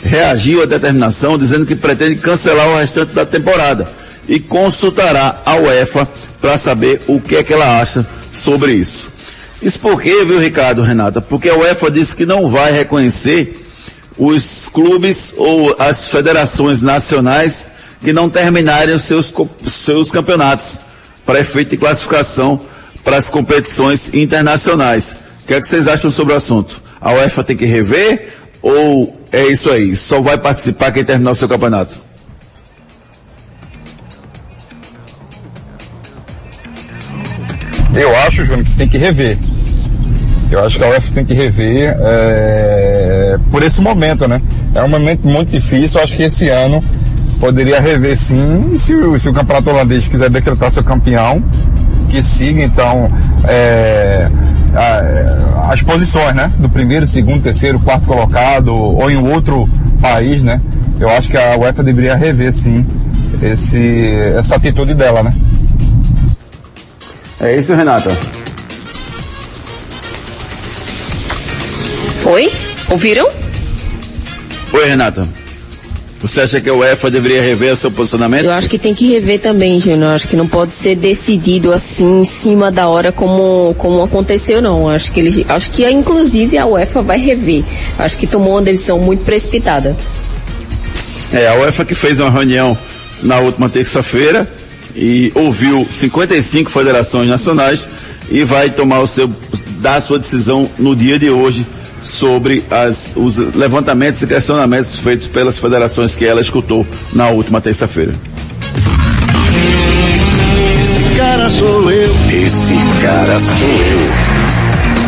[SPEAKER 4] reagiu à determinação dizendo que pretende cancelar o restante da temporada e consultará a UEFA para saber o que é que ela acha sobre isso. Isso por quê, viu, Ricardo, Renata? Porque a UEFA disse que não vai reconhecer os clubes ou as federações nacionais que não terminarem os seus, seus campeonatos para efeito de classificação para as competições internacionais. O que é que vocês acham sobre o assunto? A UEFA tem que rever ou é isso aí? Só vai participar quem terminar o seu campeonato?
[SPEAKER 8] Eu acho, Júnior, que tem que rever. Eu acho que a UEFA tem que rever é, por esse momento, né? É um momento muito difícil. Eu acho que esse ano poderia rever sim, se se o campeonato holandês quiser decretar seu campeão, que siga então é, a, as posições, né? Do primeiro, segundo, terceiro, quarto colocado, ou em outro país, né? Eu acho que a UEFA deveria rever sim esse, essa atitude dela, né?
[SPEAKER 4] É isso, Renata.
[SPEAKER 6] Oi? Ouviram?
[SPEAKER 4] Oi, Renata. Você acha que a UEFA deveria rever seu posicionamento?
[SPEAKER 6] Eu acho que tem que rever também, Júnior. Acho que não pode ser decidido assim em cima da hora como como aconteceu, não. Acho que ele, acho que inclusive a UEFA vai rever. Acho que tomou uma decisão muito precipitada.
[SPEAKER 4] É, a UEFA que fez uma reunião na última terça-feira e ouviu 55 federações nacionais e vai tomar o seu dar a sua decisão no dia de hoje sobre as, os levantamentos e questionamentos feitos pelas federações que ela escutou na última terça-feira.
[SPEAKER 2] Esse cara sou eu. Esse cara sou eu.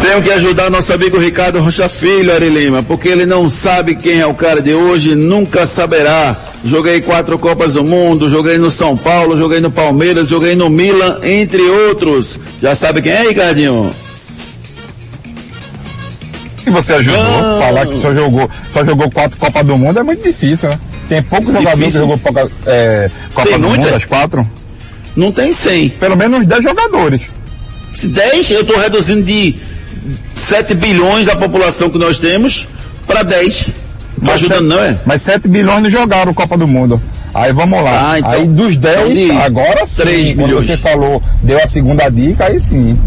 [SPEAKER 4] Tenho que ajudar nosso amigo Ricardo Rocha Filho, Ari Lima, porque ele não sabe quem é o cara de hoje, nunca saberá. Joguei quatro Copas do Mundo, joguei no São Paulo, joguei no Palmeiras, joguei no Milan, entre outros. Já sabe quem é, Ricardinho?
[SPEAKER 8] Se você ajudou, não. falar que só jogou, só jogou quatro Copas do Mundo é muito difícil, né? Tem poucos jogadores que jogou é, Copa tem do muita? Mundo, as quatro.
[SPEAKER 4] Não tem cem.
[SPEAKER 8] Pelo menos dez jogadores.
[SPEAKER 4] Se dez, eu estou reduzindo de 7 bilhões da população que nós temos para 10. Não ajudando não é?
[SPEAKER 8] Mas 7 bilhões não jogaram Copa do Mundo. Aí vamos lá. Ah, então, aí dos 10, então agora sim. 3 quando bilhões. você falou, deu a segunda dica, aí sim.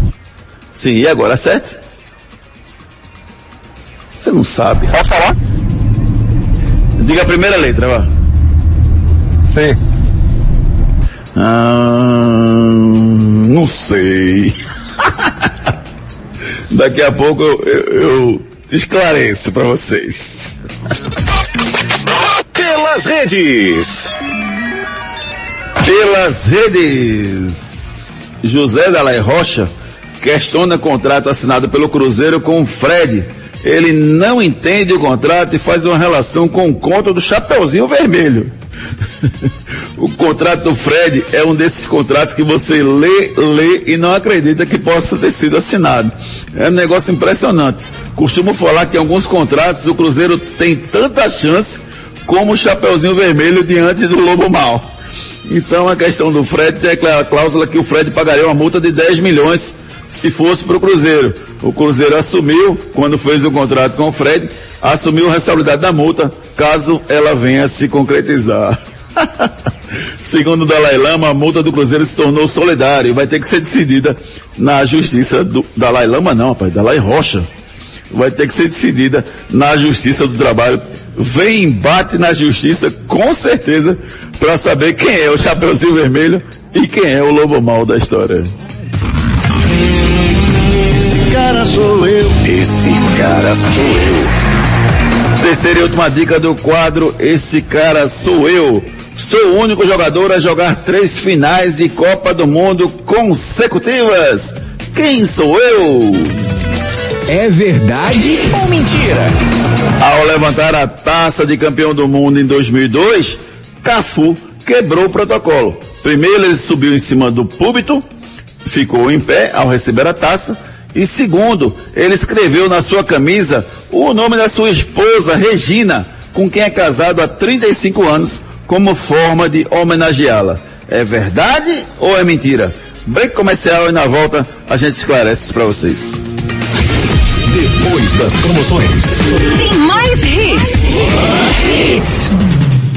[SPEAKER 4] Sim, e agora 7? Você não sabe.
[SPEAKER 8] Posso falar?
[SPEAKER 4] Diga a primeira letra, vá.
[SPEAKER 8] C.
[SPEAKER 4] Ah, não sei. [laughs] Daqui a pouco eu, eu, eu esclareço para vocês.
[SPEAKER 1] Pelas redes.
[SPEAKER 4] Pelas redes. José Dalai Rocha questiona contrato assinado pelo Cruzeiro com o Fred. Ele não entende o contrato e faz uma relação com o conto do Chapeuzinho Vermelho. [laughs] o contrato do Fred é um desses contratos que você lê, lê e não acredita que possa ter sido assinado. É um negócio impressionante. Costumo falar que em alguns contratos o Cruzeiro tem tanta chance como o Chapeuzinho Vermelho diante do Lobo Mal. Então a questão do Fred tem a cláusula que o Fred pagaria uma multa de 10 milhões se fosse para o Cruzeiro. O Cruzeiro assumiu, quando fez o contrato com o Fred, assumiu a responsabilidade da multa, caso ela venha se concretizar. [laughs] Segundo o Dalai Lama, a multa do Cruzeiro se tornou solidária e vai ter que ser decidida na justiça do Dalai Lama não, rapaz, Dalai Rocha. Vai ter que ser decidida na justiça do trabalho. Vem embate na justiça, com certeza, para saber quem é o Chapeuzinho Vermelho e quem é o Lobo Mal da história
[SPEAKER 2] cara sou eu. Esse cara sou eu.
[SPEAKER 4] Terceira e última dica do quadro, esse cara sou eu. Sou o único jogador a jogar três finais de Copa do Mundo consecutivas. Quem sou eu?
[SPEAKER 1] É verdade ou mentira?
[SPEAKER 4] Ao levantar a taça de campeão do mundo em 2002, Cafu quebrou o protocolo. Primeiro ele subiu em cima do púlpito, ficou em pé ao receber a taça e segundo, ele escreveu na sua camisa o nome da sua esposa, Regina, com quem é casado há 35 anos, como forma de homenageá-la. É verdade ou é mentira? Break comercial e na volta a gente esclarece isso para vocês.
[SPEAKER 1] Depois das promoções.
[SPEAKER 5] Tem mais hits. hits.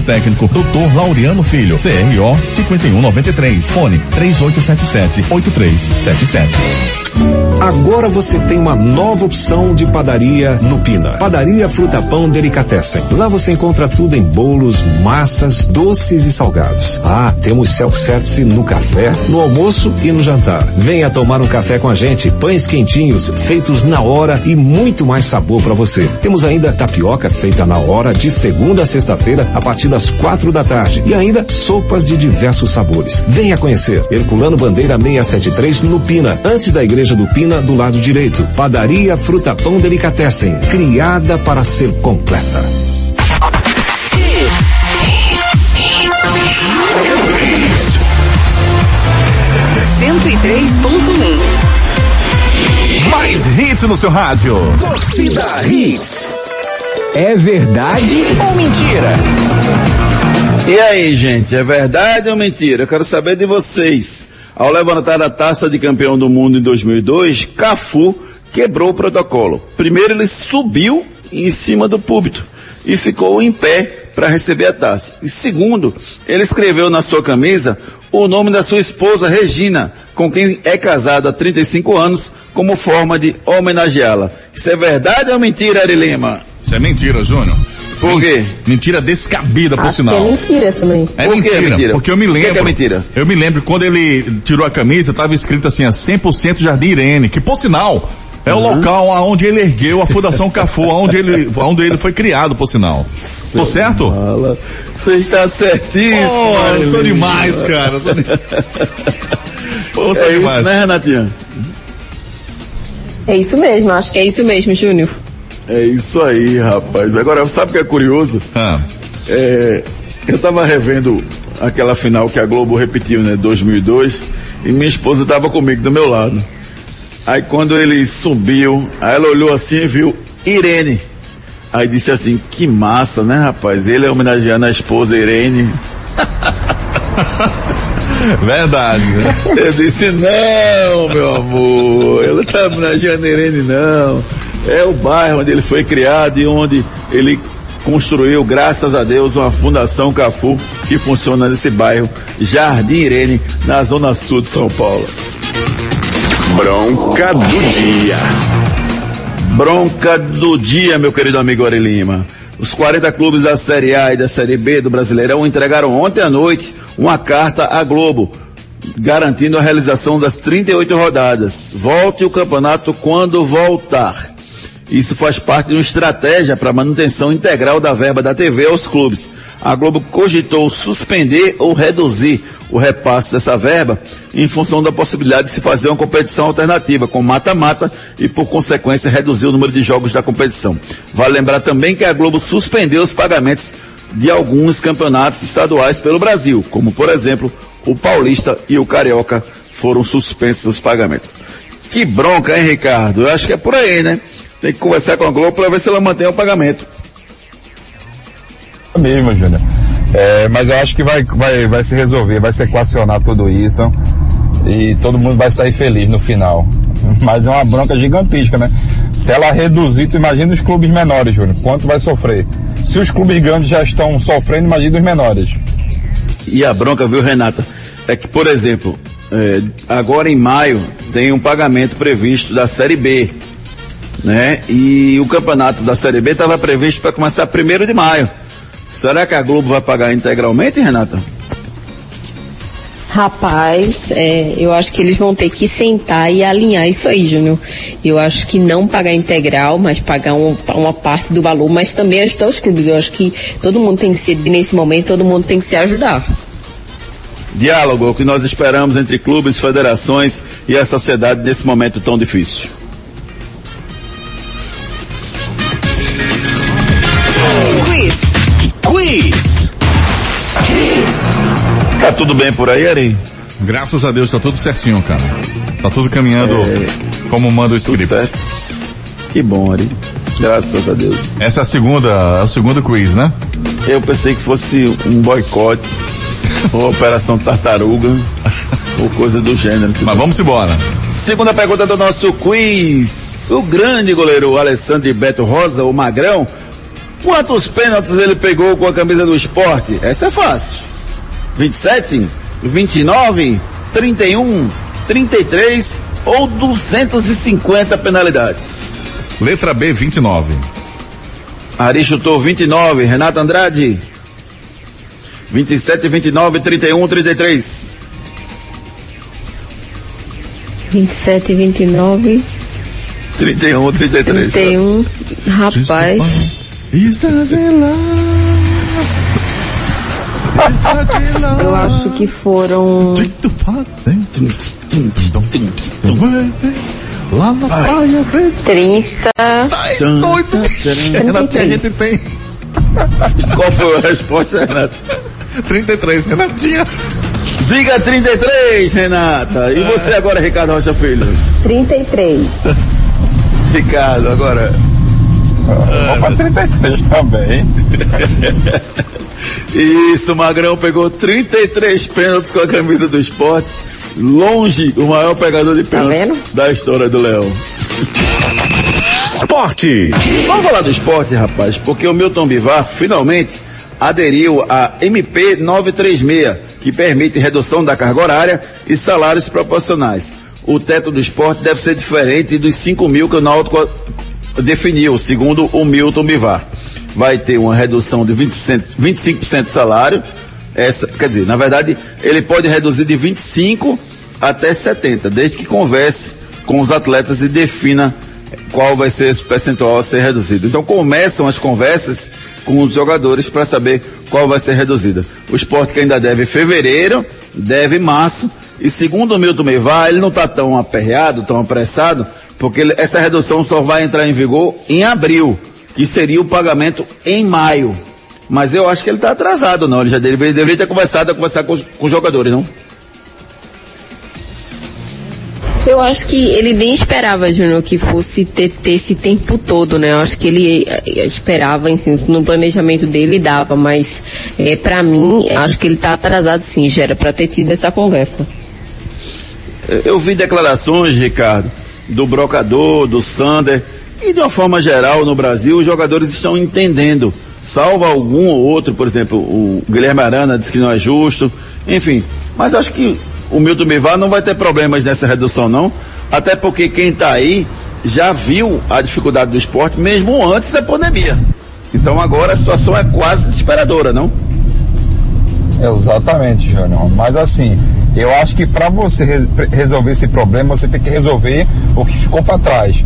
[SPEAKER 10] técnico, Dr. Laureano Filho, CRO 5193, fone 3877 8377.
[SPEAKER 9] Agora você tem uma nova opção de padaria no Pina. Padaria Fruta Pão Delicatessen. Lá você encontra tudo em bolos, massas, doces e salgados. Ah, temos self-service no café, no almoço e no jantar. Venha tomar um café com a gente. Pães quentinhos, feitos na hora e muito mais sabor para você. Temos ainda tapioca feita na hora de segunda a sexta-feira a partir das quatro da tarde e ainda sopas de diversos sabores. Venha conhecer. Herculano Bandeira 673 no Pina, antes da Igreja do Pina do lado direito. Padaria Fruta Pão Delicatessen, criada para ser completa.
[SPEAKER 5] Cento e três ponto um.
[SPEAKER 3] Mais hits no seu rádio.
[SPEAKER 2] Torcida Hits.
[SPEAKER 11] É verdade ou mentira?
[SPEAKER 4] E aí, gente, é verdade ou mentira? Eu quero saber de vocês. Ao levantar a taça de campeão do mundo em 2002, Cafu quebrou o protocolo. Primeiro ele subiu em cima do púlpito e ficou em pé para receber a taça. E segundo, ele escreveu na sua camisa o nome da sua esposa Regina, com quem é casado há 35 anos, como forma de homenageá-la. Isso é verdade ou mentira, Ari Lima?
[SPEAKER 3] Isso é mentira, Júnior.
[SPEAKER 4] Por quê?
[SPEAKER 3] Mentira descabida, por
[SPEAKER 6] Acho
[SPEAKER 3] sinal.
[SPEAKER 6] que é mentira também.
[SPEAKER 3] É
[SPEAKER 4] Por que
[SPEAKER 3] mentira,
[SPEAKER 4] é mentira?
[SPEAKER 3] porque eu me lembro.
[SPEAKER 4] que é mentira?
[SPEAKER 3] Eu me lembro quando ele tirou a camisa, tava escrito assim, a 100% Jardim Irene, que por sinal é o local aonde ele ergueu a Fundação Cafu, aonde ele, aonde ele foi criado, por sinal. Tô certo?
[SPEAKER 4] Fala. Você está certíssimo.
[SPEAKER 3] Oh, eu sou demais, cara. eu Sou, de... [laughs] Pô, sou
[SPEAKER 4] É isso,
[SPEAKER 3] demais.
[SPEAKER 4] né, Renatinha?
[SPEAKER 6] É isso mesmo, acho que é isso mesmo, Júnior.
[SPEAKER 4] É isso aí, rapaz. Agora, sabe o que é curioso?
[SPEAKER 3] Ah,
[SPEAKER 4] É, eu tava revendo aquela final que a Globo repetiu, né, 2002, e minha esposa tava comigo do meu lado. Aí quando ele subiu, aí ela olhou assim e viu Irene. Aí disse assim, que massa, né, rapaz? Ele é homenageando a esposa Irene. [laughs]
[SPEAKER 3] verdade. né?
[SPEAKER 4] Eu disse, não, meu amor, ela tá homenageando a Irene, não. É o bairro onde ele foi criado e onde ele construiu, graças a Deus, uma Fundação Cafu que funciona nesse bairro, Jardim Irene, na zona sul de São Paulo.
[SPEAKER 1] Bronca do dia.
[SPEAKER 4] Bronca do dia, meu querido amigo Ari Lima. Os 40 clubes da Série A e da Série B do Brasileirão entregaram ontem à noite uma carta à Globo, garantindo a realização das 38 rodadas. Volte o campeonato quando voltar. Isso faz parte de uma estratégia para manutenção integral da verba da TV aos clubes. A Globo cogitou suspender ou reduzir o repasse dessa verba em função da possibilidade de se fazer uma competição alternativa com mata-mata e, por consequência, reduzir o número de jogos da competição. Vale lembrar também que a Globo suspendeu os pagamentos de alguns campeonatos estaduais pelo Brasil, como, por exemplo, o Paulista e o Carioca foram suspensos os pagamentos. Que bronca, hein, Ricardo? Eu acho que é por aí, né? Tem que conversar com a Globo para ver se ela mantém o pagamento.
[SPEAKER 8] mesmo, Júnior. É, mas eu acho que vai, vai, vai se resolver, vai se equacionar tudo isso e todo mundo vai sair feliz no final. Mas é uma bronca gigantesca, né? Se ela reduzir, tu imagina os clubes menores, Júnior, quanto vai sofrer. Se os clubes grandes já estão sofrendo, imagina os menores.
[SPEAKER 4] E a bronca, viu, Renata? É que, por exemplo, é, agora em maio tem um pagamento previsto da Série B, né? E o campeonato da Série B estava previsto para começar primeiro de maio. Será que a Globo vai pagar integralmente, Renata?
[SPEAKER 6] Rapaz, é, eu acho que eles vão ter que sentar e alinhar isso aí, Júnior. Eu acho que não pagar integral, mas pagar um- uma parte do valor, mas também ajudar os clubes. Eu acho que todo mundo tem que ser, nesse momento, todo mundo tem que se ajudar.
[SPEAKER 4] Diálogo, é o que nós esperamos entre clubes, federações e a sociedade nesse momento tão difícil. Tá tudo bem por aí, Ari?
[SPEAKER 3] Graças a Deus tá tudo certinho, cara. Tá tudo caminhando é... como manda o script. Certo.
[SPEAKER 4] Que bom, Ari. Graças a Deus.
[SPEAKER 3] Essa é a segunda, a segunda quiz, né?
[SPEAKER 4] Eu pensei que fosse um boicote, [laughs] ou operação tartaruga, ou coisa do gênero.
[SPEAKER 3] Mas vamos embora.
[SPEAKER 4] Segunda pergunta do nosso quiz. O grande goleiro Alessandro Beto Rosa, o Magrão, quantos pênaltis ele pegou com a camisa do esporte? Essa é fácil. 27? 29, 31, 33 ou 250 penalidades?
[SPEAKER 3] Letra B, 29.
[SPEAKER 4] Ari chutou 29. Renato Andrade. 27, 29, 31, 33.
[SPEAKER 6] 27, 29.
[SPEAKER 4] 31, 33.
[SPEAKER 6] 31. Rapaz. Is eu acho que foram. Lá na praia, vem. 30.
[SPEAKER 3] Ai, doido. Renatinha, a gente tem.
[SPEAKER 4] Qual foi a resposta, Renato?
[SPEAKER 3] 33, Renatinha.
[SPEAKER 4] Diga 33, Renata. E você agora, Ricardo Rocha Filho?
[SPEAKER 6] 33.
[SPEAKER 4] Ricardo, agora.
[SPEAKER 8] Para 33 também. [laughs]
[SPEAKER 4] Isso, Magrão pegou 33 pênaltis com a camisa do esporte. Longe o maior pegador de tá pênaltis tá da história do Leão.
[SPEAKER 1] Esporte.
[SPEAKER 4] Vamos falar do esporte, rapaz, porque o Milton Bivar finalmente aderiu à MP 936, que permite redução da carga horária e salários proporcionais. O teto do esporte deve ser diferente dos 5 mil que o Náutico definiu, segundo o Milton Bivar vai ter uma redução de 20%, 25% de salário. Essa, quer dizer, na verdade, ele pode reduzir de 25 até 70, desde que converse com os atletas e defina qual vai ser esse percentual a ser reduzido. Então começam as conversas com os jogadores para saber qual vai ser reduzida. O esporte que ainda deve fevereiro, deve março, e segundo o Milton Meivar, ele não está tão aperreado, tão apressado, porque ele, essa redução só vai entrar em vigor em abril que seria o pagamento em maio. Mas eu acho que ele está atrasado, não. Ele já deveria, deveria ter começado a conversar com os, com os jogadores, não?
[SPEAKER 6] Eu acho que ele nem esperava, Júnior, que fosse ter, ter, esse tempo todo, né? Eu acho que ele eh, esperava, assim, no planejamento dele dava, mas é, para mim, acho que ele está atrasado sim, já era para ter tido essa conversa.
[SPEAKER 4] Eu vi declarações, Ricardo, do brocador, do Sander, e de uma forma geral, no Brasil, os jogadores estão entendendo. Salva algum ou outro, por exemplo, o Guilherme Arana disse que não é justo, enfim. Mas acho que o Milton Bivar não vai ter problemas nessa redução, não. Até porque quem está aí já viu a dificuldade do esporte, mesmo antes da pandemia. Então agora a situação é quase desesperadora, não?
[SPEAKER 8] Exatamente, Júnior. Mas assim, eu acho que para você resolver esse problema, você tem que resolver o que ficou para trás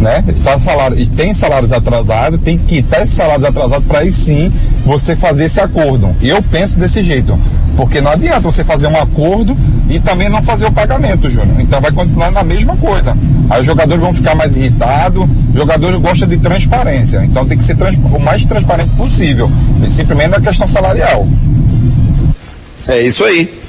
[SPEAKER 8] né? Está salário, e tem salários atrasados, tem que quitar esses salários atrasados para aí sim você fazer esse acordo. E eu penso desse jeito. Porque não adianta você fazer um acordo e também não fazer o pagamento, Júnior. Então vai continuar na mesma coisa. Aí os jogadores vão ficar mais irritados, os jogadores gostam de transparência. Então tem que ser o mais transparente possível. Simplesmente na questão salarial.
[SPEAKER 4] É isso aí.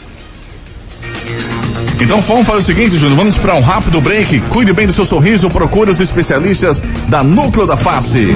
[SPEAKER 3] Então vamos fazer o seguinte, Júnior, vamos para um rápido break. Cuide bem do seu sorriso, procure os especialistas da Núcleo da Face.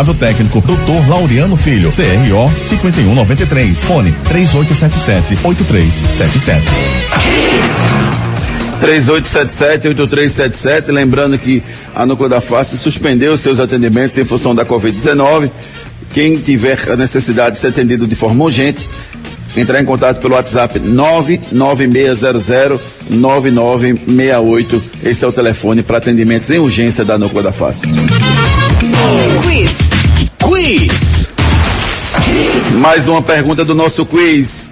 [SPEAKER 10] responsável técnico, Dr. Laureano Filho, CRO 5193, fone 3877 8377.
[SPEAKER 4] 3877-8377, lembrando que a Núcleo da Face suspendeu seus atendimentos em função da Covid-19. Quem tiver a necessidade de ser atendido de forma urgente, entrar em contato pelo WhatsApp 996009968. Esse é o telefone para atendimentos em urgência da Núcleo da Face.
[SPEAKER 1] Quiz. Quiz.
[SPEAKER 4] Mais uma pergunta do nosso quiz.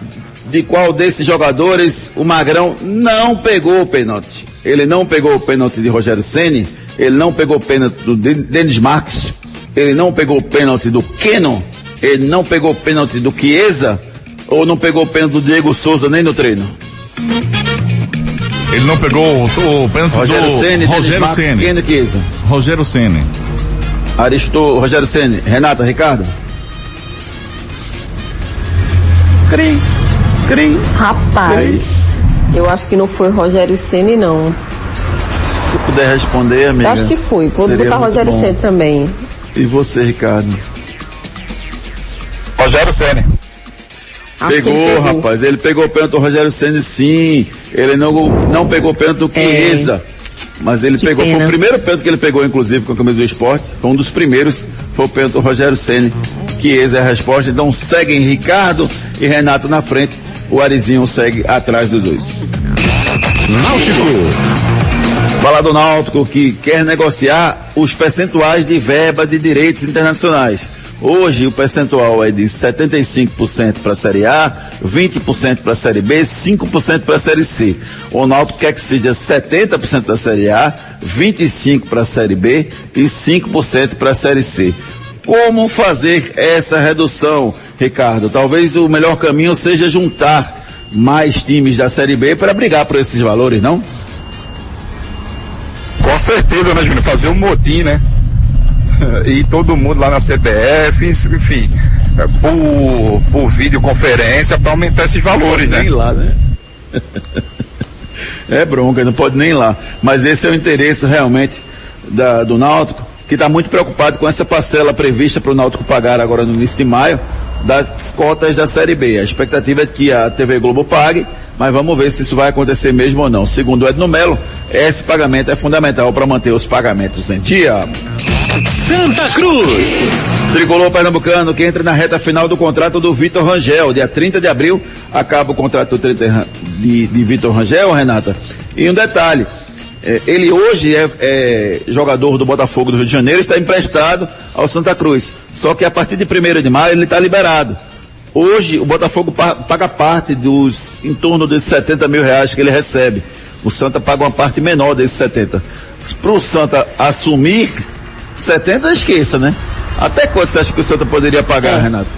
[SPEAKER 4] de qual desses jogadores o Magrão não pegou o pênalti. Ele não pegou o pênalti de Rogério Ceni, ele não pegou o pênalti do Denis Marques, ele não pegou o pênalti do Keno, ele não pegou o pênalti do Chiesa, ou não pegou o pênalti do Diego Souza nem no treino?
[SPEAKER 3] Ele não pegou o, o pênalti
[SPEAKER 4] Rogério
[SPEAKER 3] do
[SPEAKER 4] Ceni,
[SPEAKER 3] Rogério Ceni. Rogério Ceni.
[SPEAKER 4] Aristo, Rogério Ceni, Renata, Ricardo? Cri, cri.
[SPEAKER 6] Rapaz, eu acho que não foi Rogério Ceni não.
[SPEAKER 4] Se puder responder, amiga.
[SPEAKER 6] Eu acho que foi. Vou botar Rogério. Ceni também.
[SPEAKER 4] E você, Ricardo?
[SPEAKER 8] Rogério Ceni.
[SPEAKER 4] Pegou,
[SPEAKER 6] pegou.
[SPEAKER 4] rapaz. Ele pegou o pênalti do Rogério Ceni, sim. Ele não, não pegou o pênalti do Chiesa. Mas ele
[SPEAKER 6] Que
[SPEAKER 4] pegou, foi
[SPEAKER 6] pena.
[SPEAKER 4] o primeiro pênalti que ele pegou, inclusive, com a camisa do esporte. Foi um dos primeiros, foi o pênalti do Rogério Ceni. Chiesa é a resposta. Então seguem Ricardo e Renato na frente. O Arizinho segue atrás dos dois. Náutico. Falar do Náutico que quer negociar os percentuais de verba de direitos internacionais. Hoje o percentual é de 75% para a Série A, 20% para a Série B, 5% para a Série C. O Náutico quer que seja 70% da Série A, 25% para a Série B e 5% para a Série C. Como fazer essa redução, Ricardo? Talvez o melhor caminho seja juntar mais times da Série B para brigar por esses valores, não?
[SPEAKER 8] Com certeza, né, Júnior? Fazer um motim, né? [laughs] E todo mundo lá na CBF, enfim, por, por videoconferência para aumentar esses valores, né?
[SPEAKER 4] Nem lá, né? [laughs] É bronca, não pode nem ir lá. Mas esse é o interesse realmente da- do Náutico, que está muito preocupado com essa parcela prevista para o Náutico pagar agora no início de maio das cotas da Série B. A expectativa é que a TV Globo pague, mas vamos ver se isso vai acontecer mesmo ou não. Segundo o Edno Melo, esse pagamento é fundamental para manter os pagamentos em dia.
[SPEAKER 1] Santa Cruz.
[SPEAKER 4] Tricolor Pernambucano que entra na reta final do contrato do Vitor Rangel. Dia 30 de abril acaba o contrato do 30 de, de Vitor Rangel, Renata. E um detalhe, eh, ele hoje é, é jogador do Botafogo do Rio de Janeiro, está emprestado ao Santa Cruz. Só que a partir de 1 de maio ele está liberado. Hoje o Botafogo pa- paga parte dos em torno de 70 mil reais que ele recebe. O Santa paga uma parte menor desses 70. Para o Santa assumir 70, esqueça, né? Até quanto você acha que o Santa poderia pagar,
[SPEAKER 6] É.
[SPEAKER 4] Renato?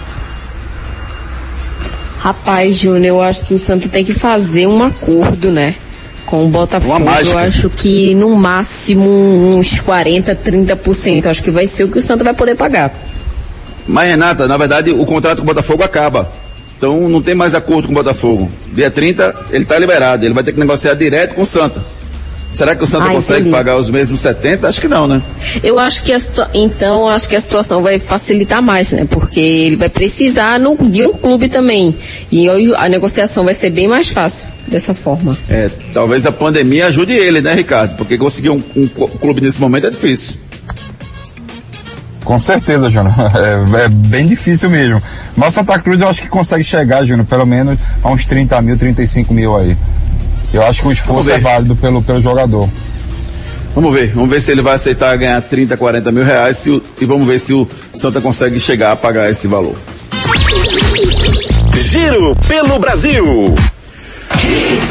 [SPEAKER 6] Rapaz, Júnior, eu acho que o Santa tem que fazer um acordo, né? Com o Botafogo. Eu acho que no máximo uns 40, 30%. Acho que vai ser o que o Santa vai poder pagar.
[SPEAKER 4] Mas, Renata, na verdade, o contrato com o Botafogo acaba. Então não tem mais acordo com o Botafogo. Dia 30, ele está liberado. Ele vai ter que negociar direto com o Santa. Será que o Santa
[SPEAKER 6] Ah,
[SPEAKER 4] consegue
[SPEAKER 6] entendi.
[SPEAKER 4] pagar os mesmos 70? Acho que não, né?
[SPEAKER 6] Eu acho que a situa- então acho que a situação vai facilitar mais, né? Porque ele vai precisar no, de um clube também. E a negociação vai ser bem mais fácil dessa forma.
[SPEAKER 4] É, talvez a pandemia ajude ele, né, Ricardo? Porque conseguir um, um clube nesse momento é difícil.
[SPEAKER 8] Com certeza, Júnior. [laughs] É, é bem difícil mesmo. Mas o Santa Cruz eu acho que consegue chegar, Júnior, pelo menos a uns 30 mil, 35 mil aí. Eu acho que o esforço é válido pelo, pelo jogador.
[SPEAKER 4] Vamos ver, vamos ver se ele vai aceitar ganhar 30, 40 mil reais se o- e vamos ver se o Santa consegue chegar a pagar esse valor.
[SPEAKER 1] Giro pelo Brasil.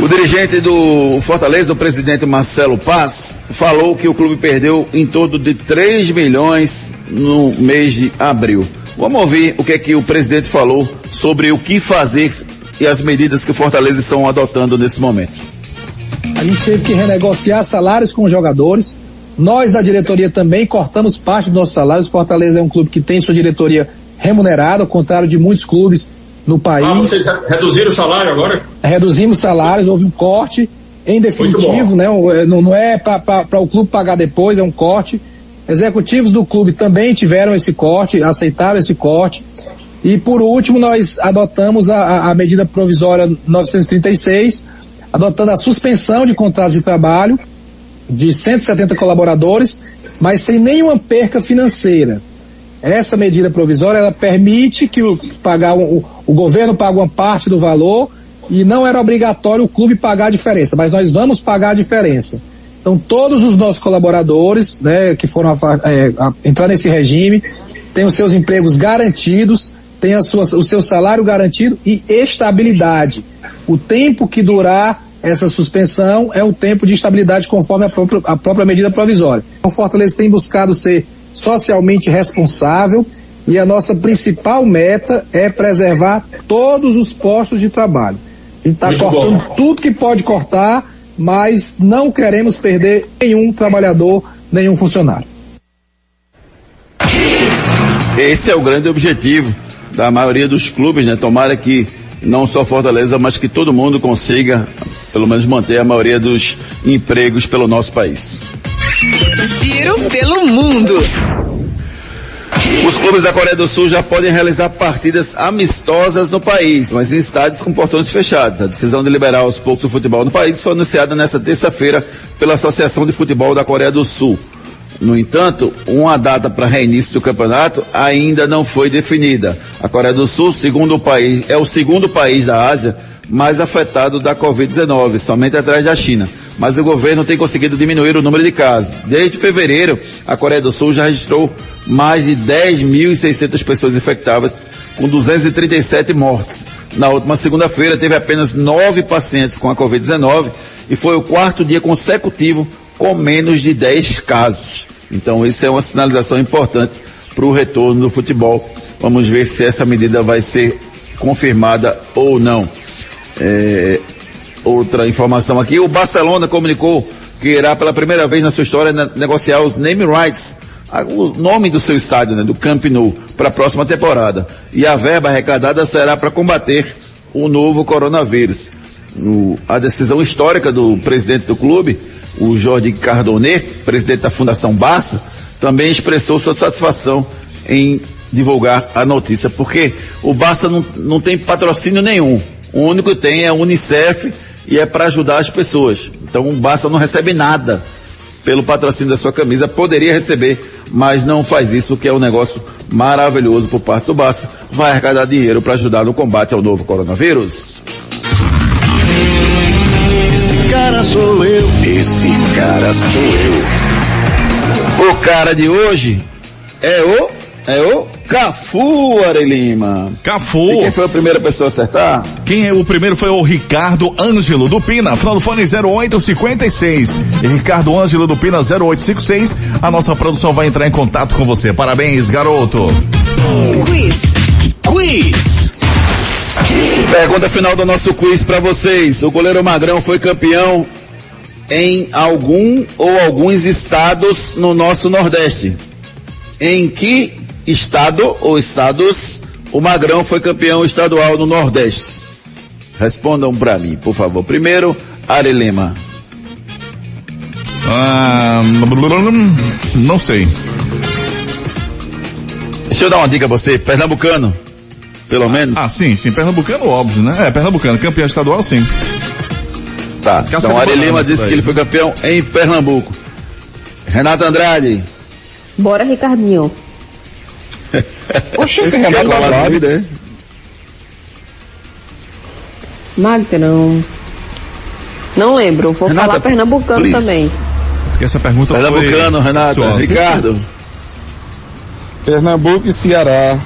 [SPEAKER 4] O dirigente do Fortaleza, o presidente Marcelo Paz, falou que o clube perdeu em torno de 3 milhões no mês de abril. Vamos ouvir o que é que o presidente falou sobre o que fazer e as medidas que o Fortaleza estão adotando nesse momento.
[SPEAKER 12] A gente teve que renegociar salários com os jogadores. Nós da diretoria também cortamos parte dos nossos salários. Fortaleza é um clube que tem sua diretoria remunerada, ao contrário de muitos clubes no país.
[SPEAKER 13] Ah, vocês re- reduziram o salário agora?
[SPEAKER 12] Reduzimos salários, houve um corte em definitivo, né? Não, não é para o clube pagar depois, é um corte. Executivos do clube também tiveram esse corte, aceitaram esse corte. E por último, nós adotamos a, a- a medida provisória 936, adotando a suspensão de contratos de trabalho de 170 colaboradores, mas sem nenhuma perca financeira. Essa medida provisória ela permite que o, pagar o, o- governo pague uma parte do valor e não era obrigatório o clube pagar a diferença, mas nós vamos pagar a diferença. Então todos os nossos colaboradores, né, que foram afa- é, a- entrar nesse regime, têm os seus empregos garantidos tenha sua, o seu salário garantido e estabilidade. O tempo que durar essa suspensão é o tempo de estabilidade conforme a própria, a própria medida provisória. O Fortaleza tem buscado ser socialmente responsável e a nossa principal meta é preservar todos os postos de trabalho. A gente está cortando bom. tudo que pode cortar, mas não queremos perder nenhum trabalhador, nenhum funcionário.
[SPEAKER 4] Esse é o grande objetivo da maioria dos clubes, né? Tomara que não só Fortaleza, mas que todo mundo consiga, pelo menos, manter a maioria dos empregos pelo nosso país.
[SPEAKER 5] Giro pelo mundo.
[SPEAKER 4] Os clubes da Coreia do Sul já podem realizar partidas amistosas no país, mas em estádios com portões fechados. A decisão de liberar aos poucos o futebol no país foi anunciada nesta terça-feira pela Associação de Futebol da Coreia do Sul. No entanto, uma data para reinício do campeonato ainda não foi definida. A Coreia do Sul, segundo o país, é o segundo país da Ásia mais afetado da Covid-19, somente atrás da China. Mas o governo tem conseguido diminuir o número de casos. Desde fevereiro, a Coreia do Sul já registrou mais de 10.600 pessoas infectadas, com 237 mortes. Na última segunda-feira, teve apenas nove pacientes com a Covid-19 e foi o quarto dia consecutivo com menos de 10 casos. Então isso é uma sinalização importante para o retorno do futebol. Vamos ver se essa medida vai ser confirmada ou não. É, outra informação aqui, o Barcelona comunicou que irá pela primeira vez na sua história negociar os name rights, o nome do seu estádio, né, do Camp Nou, para a próxima temporada. E a verba arrecadada será para combater o novo coronavírus. O, a decisão histórica do presidente do clube o Jorge Cardonet, presidente da Fundação Barça, também expressou sua satisfação em divulgar a notícia, porque o Barça não, não tem patrocínio nenhum. O único que tem é a Unicef e é para ajudar as pessoas. Então o Barça não recebe nada pelo patrocínio da sua camisa, poderia receber, mas não faz isso, que é um negócio maravilhoso por parte do Barça. Vai arrecadar dinheiro para ajudar no combate ao novo coronavírus
[SPEAKER 2] cara sou eu. Esse cara sou eu.
[SPEAKER 4] O cara de hoje é o é o Cafu, Are Lima.
[SPEAKER 3] Cafu.
[SPEAKER 4] E quem foi a primeira pessoa a acertar?
[SPEAKER 3] Quem é o primeiro foi o Ricardo Ângelo do Pina, final do fone 0856. E Ricardo Ângelo do Pina 0856. A nossa produção vai entrar em contato com você. Parabéns, garoto.
[SPEAKER 5] Quiz.
[SPEAKER 3] Quiz.
[SPEAKER 4] Pergunta final do nosso quiz para vocês. O goleiro Magrão foi campeão em algum ou alguns estados no nosso Nordeste. Em que estado ou estados o Magrão foi campeão estadual no Nordeste? Respondam para mim, por favor. Primeiro, Ari Lima.
[SPEAKER 3] Ah, não sei.
[SPEAKER 4] Deixa eu dar uma dica a você, pernambucano pelo menos?
[SPEAKER 3] Ah, sim, sim. Pernambucano, óbvio, né? É, Pernambucano. Campeão estadual, sim.
[SPEAKER 4] Tá. Casca então, Ari Lima disse que ele foi campeão em Pernambuco. Renato Andrade.
[SPEAKER 6] Bora, Ricardinho. [laughs]
[SPEAKER 4] Oxe, Renato Andrade, né?
[SPEAKER 6] Magrão. Não lembro, vou Renata, falar pernambucano please. também.
[SPEAKER 3] Porque essa pergunta
[SPEAKER 4] pernambucano, foi... Renato. Ricardo.
[SPEAKER 8] Pernambuco e Ceará.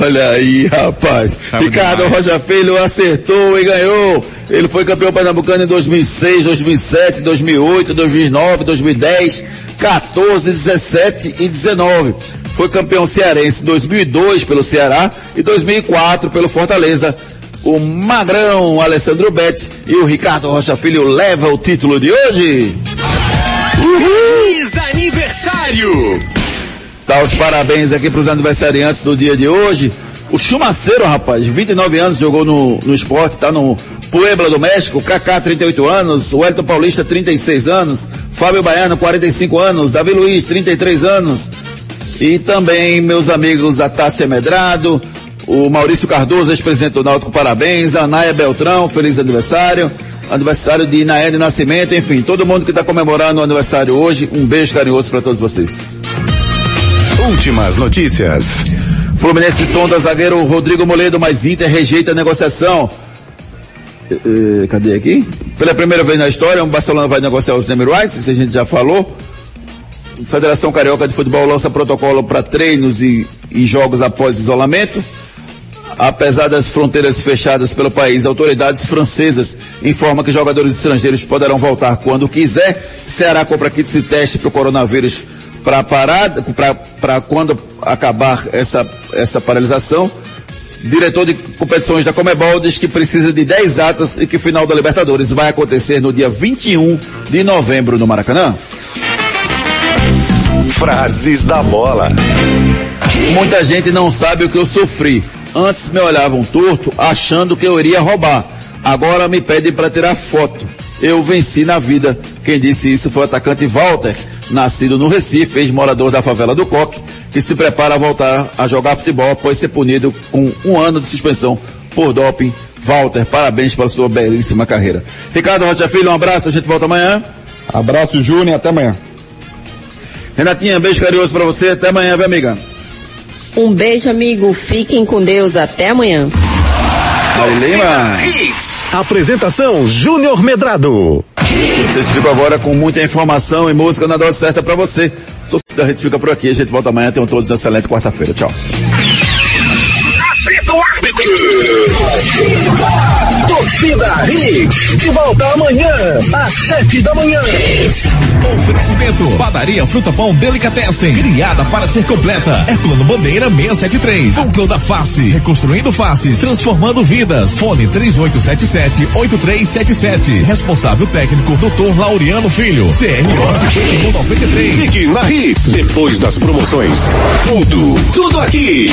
[SPEAKER 4] Olha aí, rapaz. Sabe Ricardo demais. Rocha Filho acertou e ganhou. Ele foi campeão pernambucano em 2006, 2007, 2008, 2009, 2010, 14, 17 e 19. Foi campeão cearense em 2002 pelo Ceará e 2004 pelo Fortaleza. O Magrão Alessandro Betts e o Ricardo Rocha Filho leva o título de hoje.
[SPEAKER 1] Feliz aniversário!
[SPEAKER 4] Tá os parabéns aqui para os aniversariantes do dia de hoje. O Chumaceiro, rapaz, 29 anos, jogou no, no esporte, tá no Puebla do México. Kaká, 38 anos. O Elton Paulista, 36 anos. Fábio Baiano, 45 anos. Davi Luiz, 33 anos. E também meus amigos da Tássia Medrado, o Maurício Cardoso, ex-presidente do Náutico, parabéns. A Beltrão, feliz aniversário. Aniversário de Inaé Nascimento, enfim, todo mundo que está comemorando o aniversário hoje, um beijo carinhoso para todos vocês.
[SPEAKER 1] Últimas notícias.
[SPEAKER 4] Fluminense sonda zagueiro Rodrigo Moledo, mas Inter rejeita a negociação. Uh, cadê aqui? Pela primeira vez na história, o Barcelona vai negociar os name rights, isso a gente já falou. Federação Carioca de Futebol lança protocolo para treinos e, e jogos após isolamento. Apesar das fronteiras fechadas pelo país, autoridades francesas informam que jogadores estrangeiros poderão voltar quando quiser. Ceará compra kits de teste para o coronavírus para parar, para quando acabar essa, essa paralisação. Diretor de competições da Comebol diz que precisa de 10 atas e que o final da Libertadores vai acontecer no dia 21 de novembro no Maracanã.
[SPEAKER 1] Frases da bola.
[SPEAKER 4] Muita gente não sabe o que eu sofri. Antes me olhavam torto, achando que eu iria roubar. Agora me pedem para tirar foto. Eu venci na vida. Quem disse isso foi o atacante Walter, nascido no Recife, ex-morador da favela do Coque, que se prepara a voltar a jogar futebol após ser punido com um ano de suspensão por doping. Walter, parabéns pela sua belíssima carreira. Ricardo Rocha Filho, um abraço, a gente volta amanhã.
[SPEAKER 8] Abraço, Júnior, até amanhã.
[SPEAKER 4] Renatinha, beijo carinhoso pra você, até amanhã, viu amiga?
[SPEAKER 6] Um beijo, amigo. Fiquem com Deus. Até amanhã.
[SPEAKER 4] Lima.
[SPEAKER 1] Apresentação Júnior Medrado.
[SPEAKER 4] Vocês ficam agora com muita informação e música na dose certa pra você. A gente fica por aqui, a gente volta amanhã. Tenham todos uma excelente quarta-feira. Tchau.
[SPEAKER 1] Torcida Hits. De volta amanhã, às sete da manhã.
[SPEAKER 10] Oferecimento. Padaria Fruta Pão Delicatessen. Criada para ser completa. Herculano Bandeira 673. Núcleo da Face. Reconstruindo faces. Transformando vidas. Fone 3877-8377. Responsável técnico Dr. Laureano Filho. CRO 5193.
[SPEAKER 1] Fique na Hits. Depois das promoções. Tudo, tudo aqui.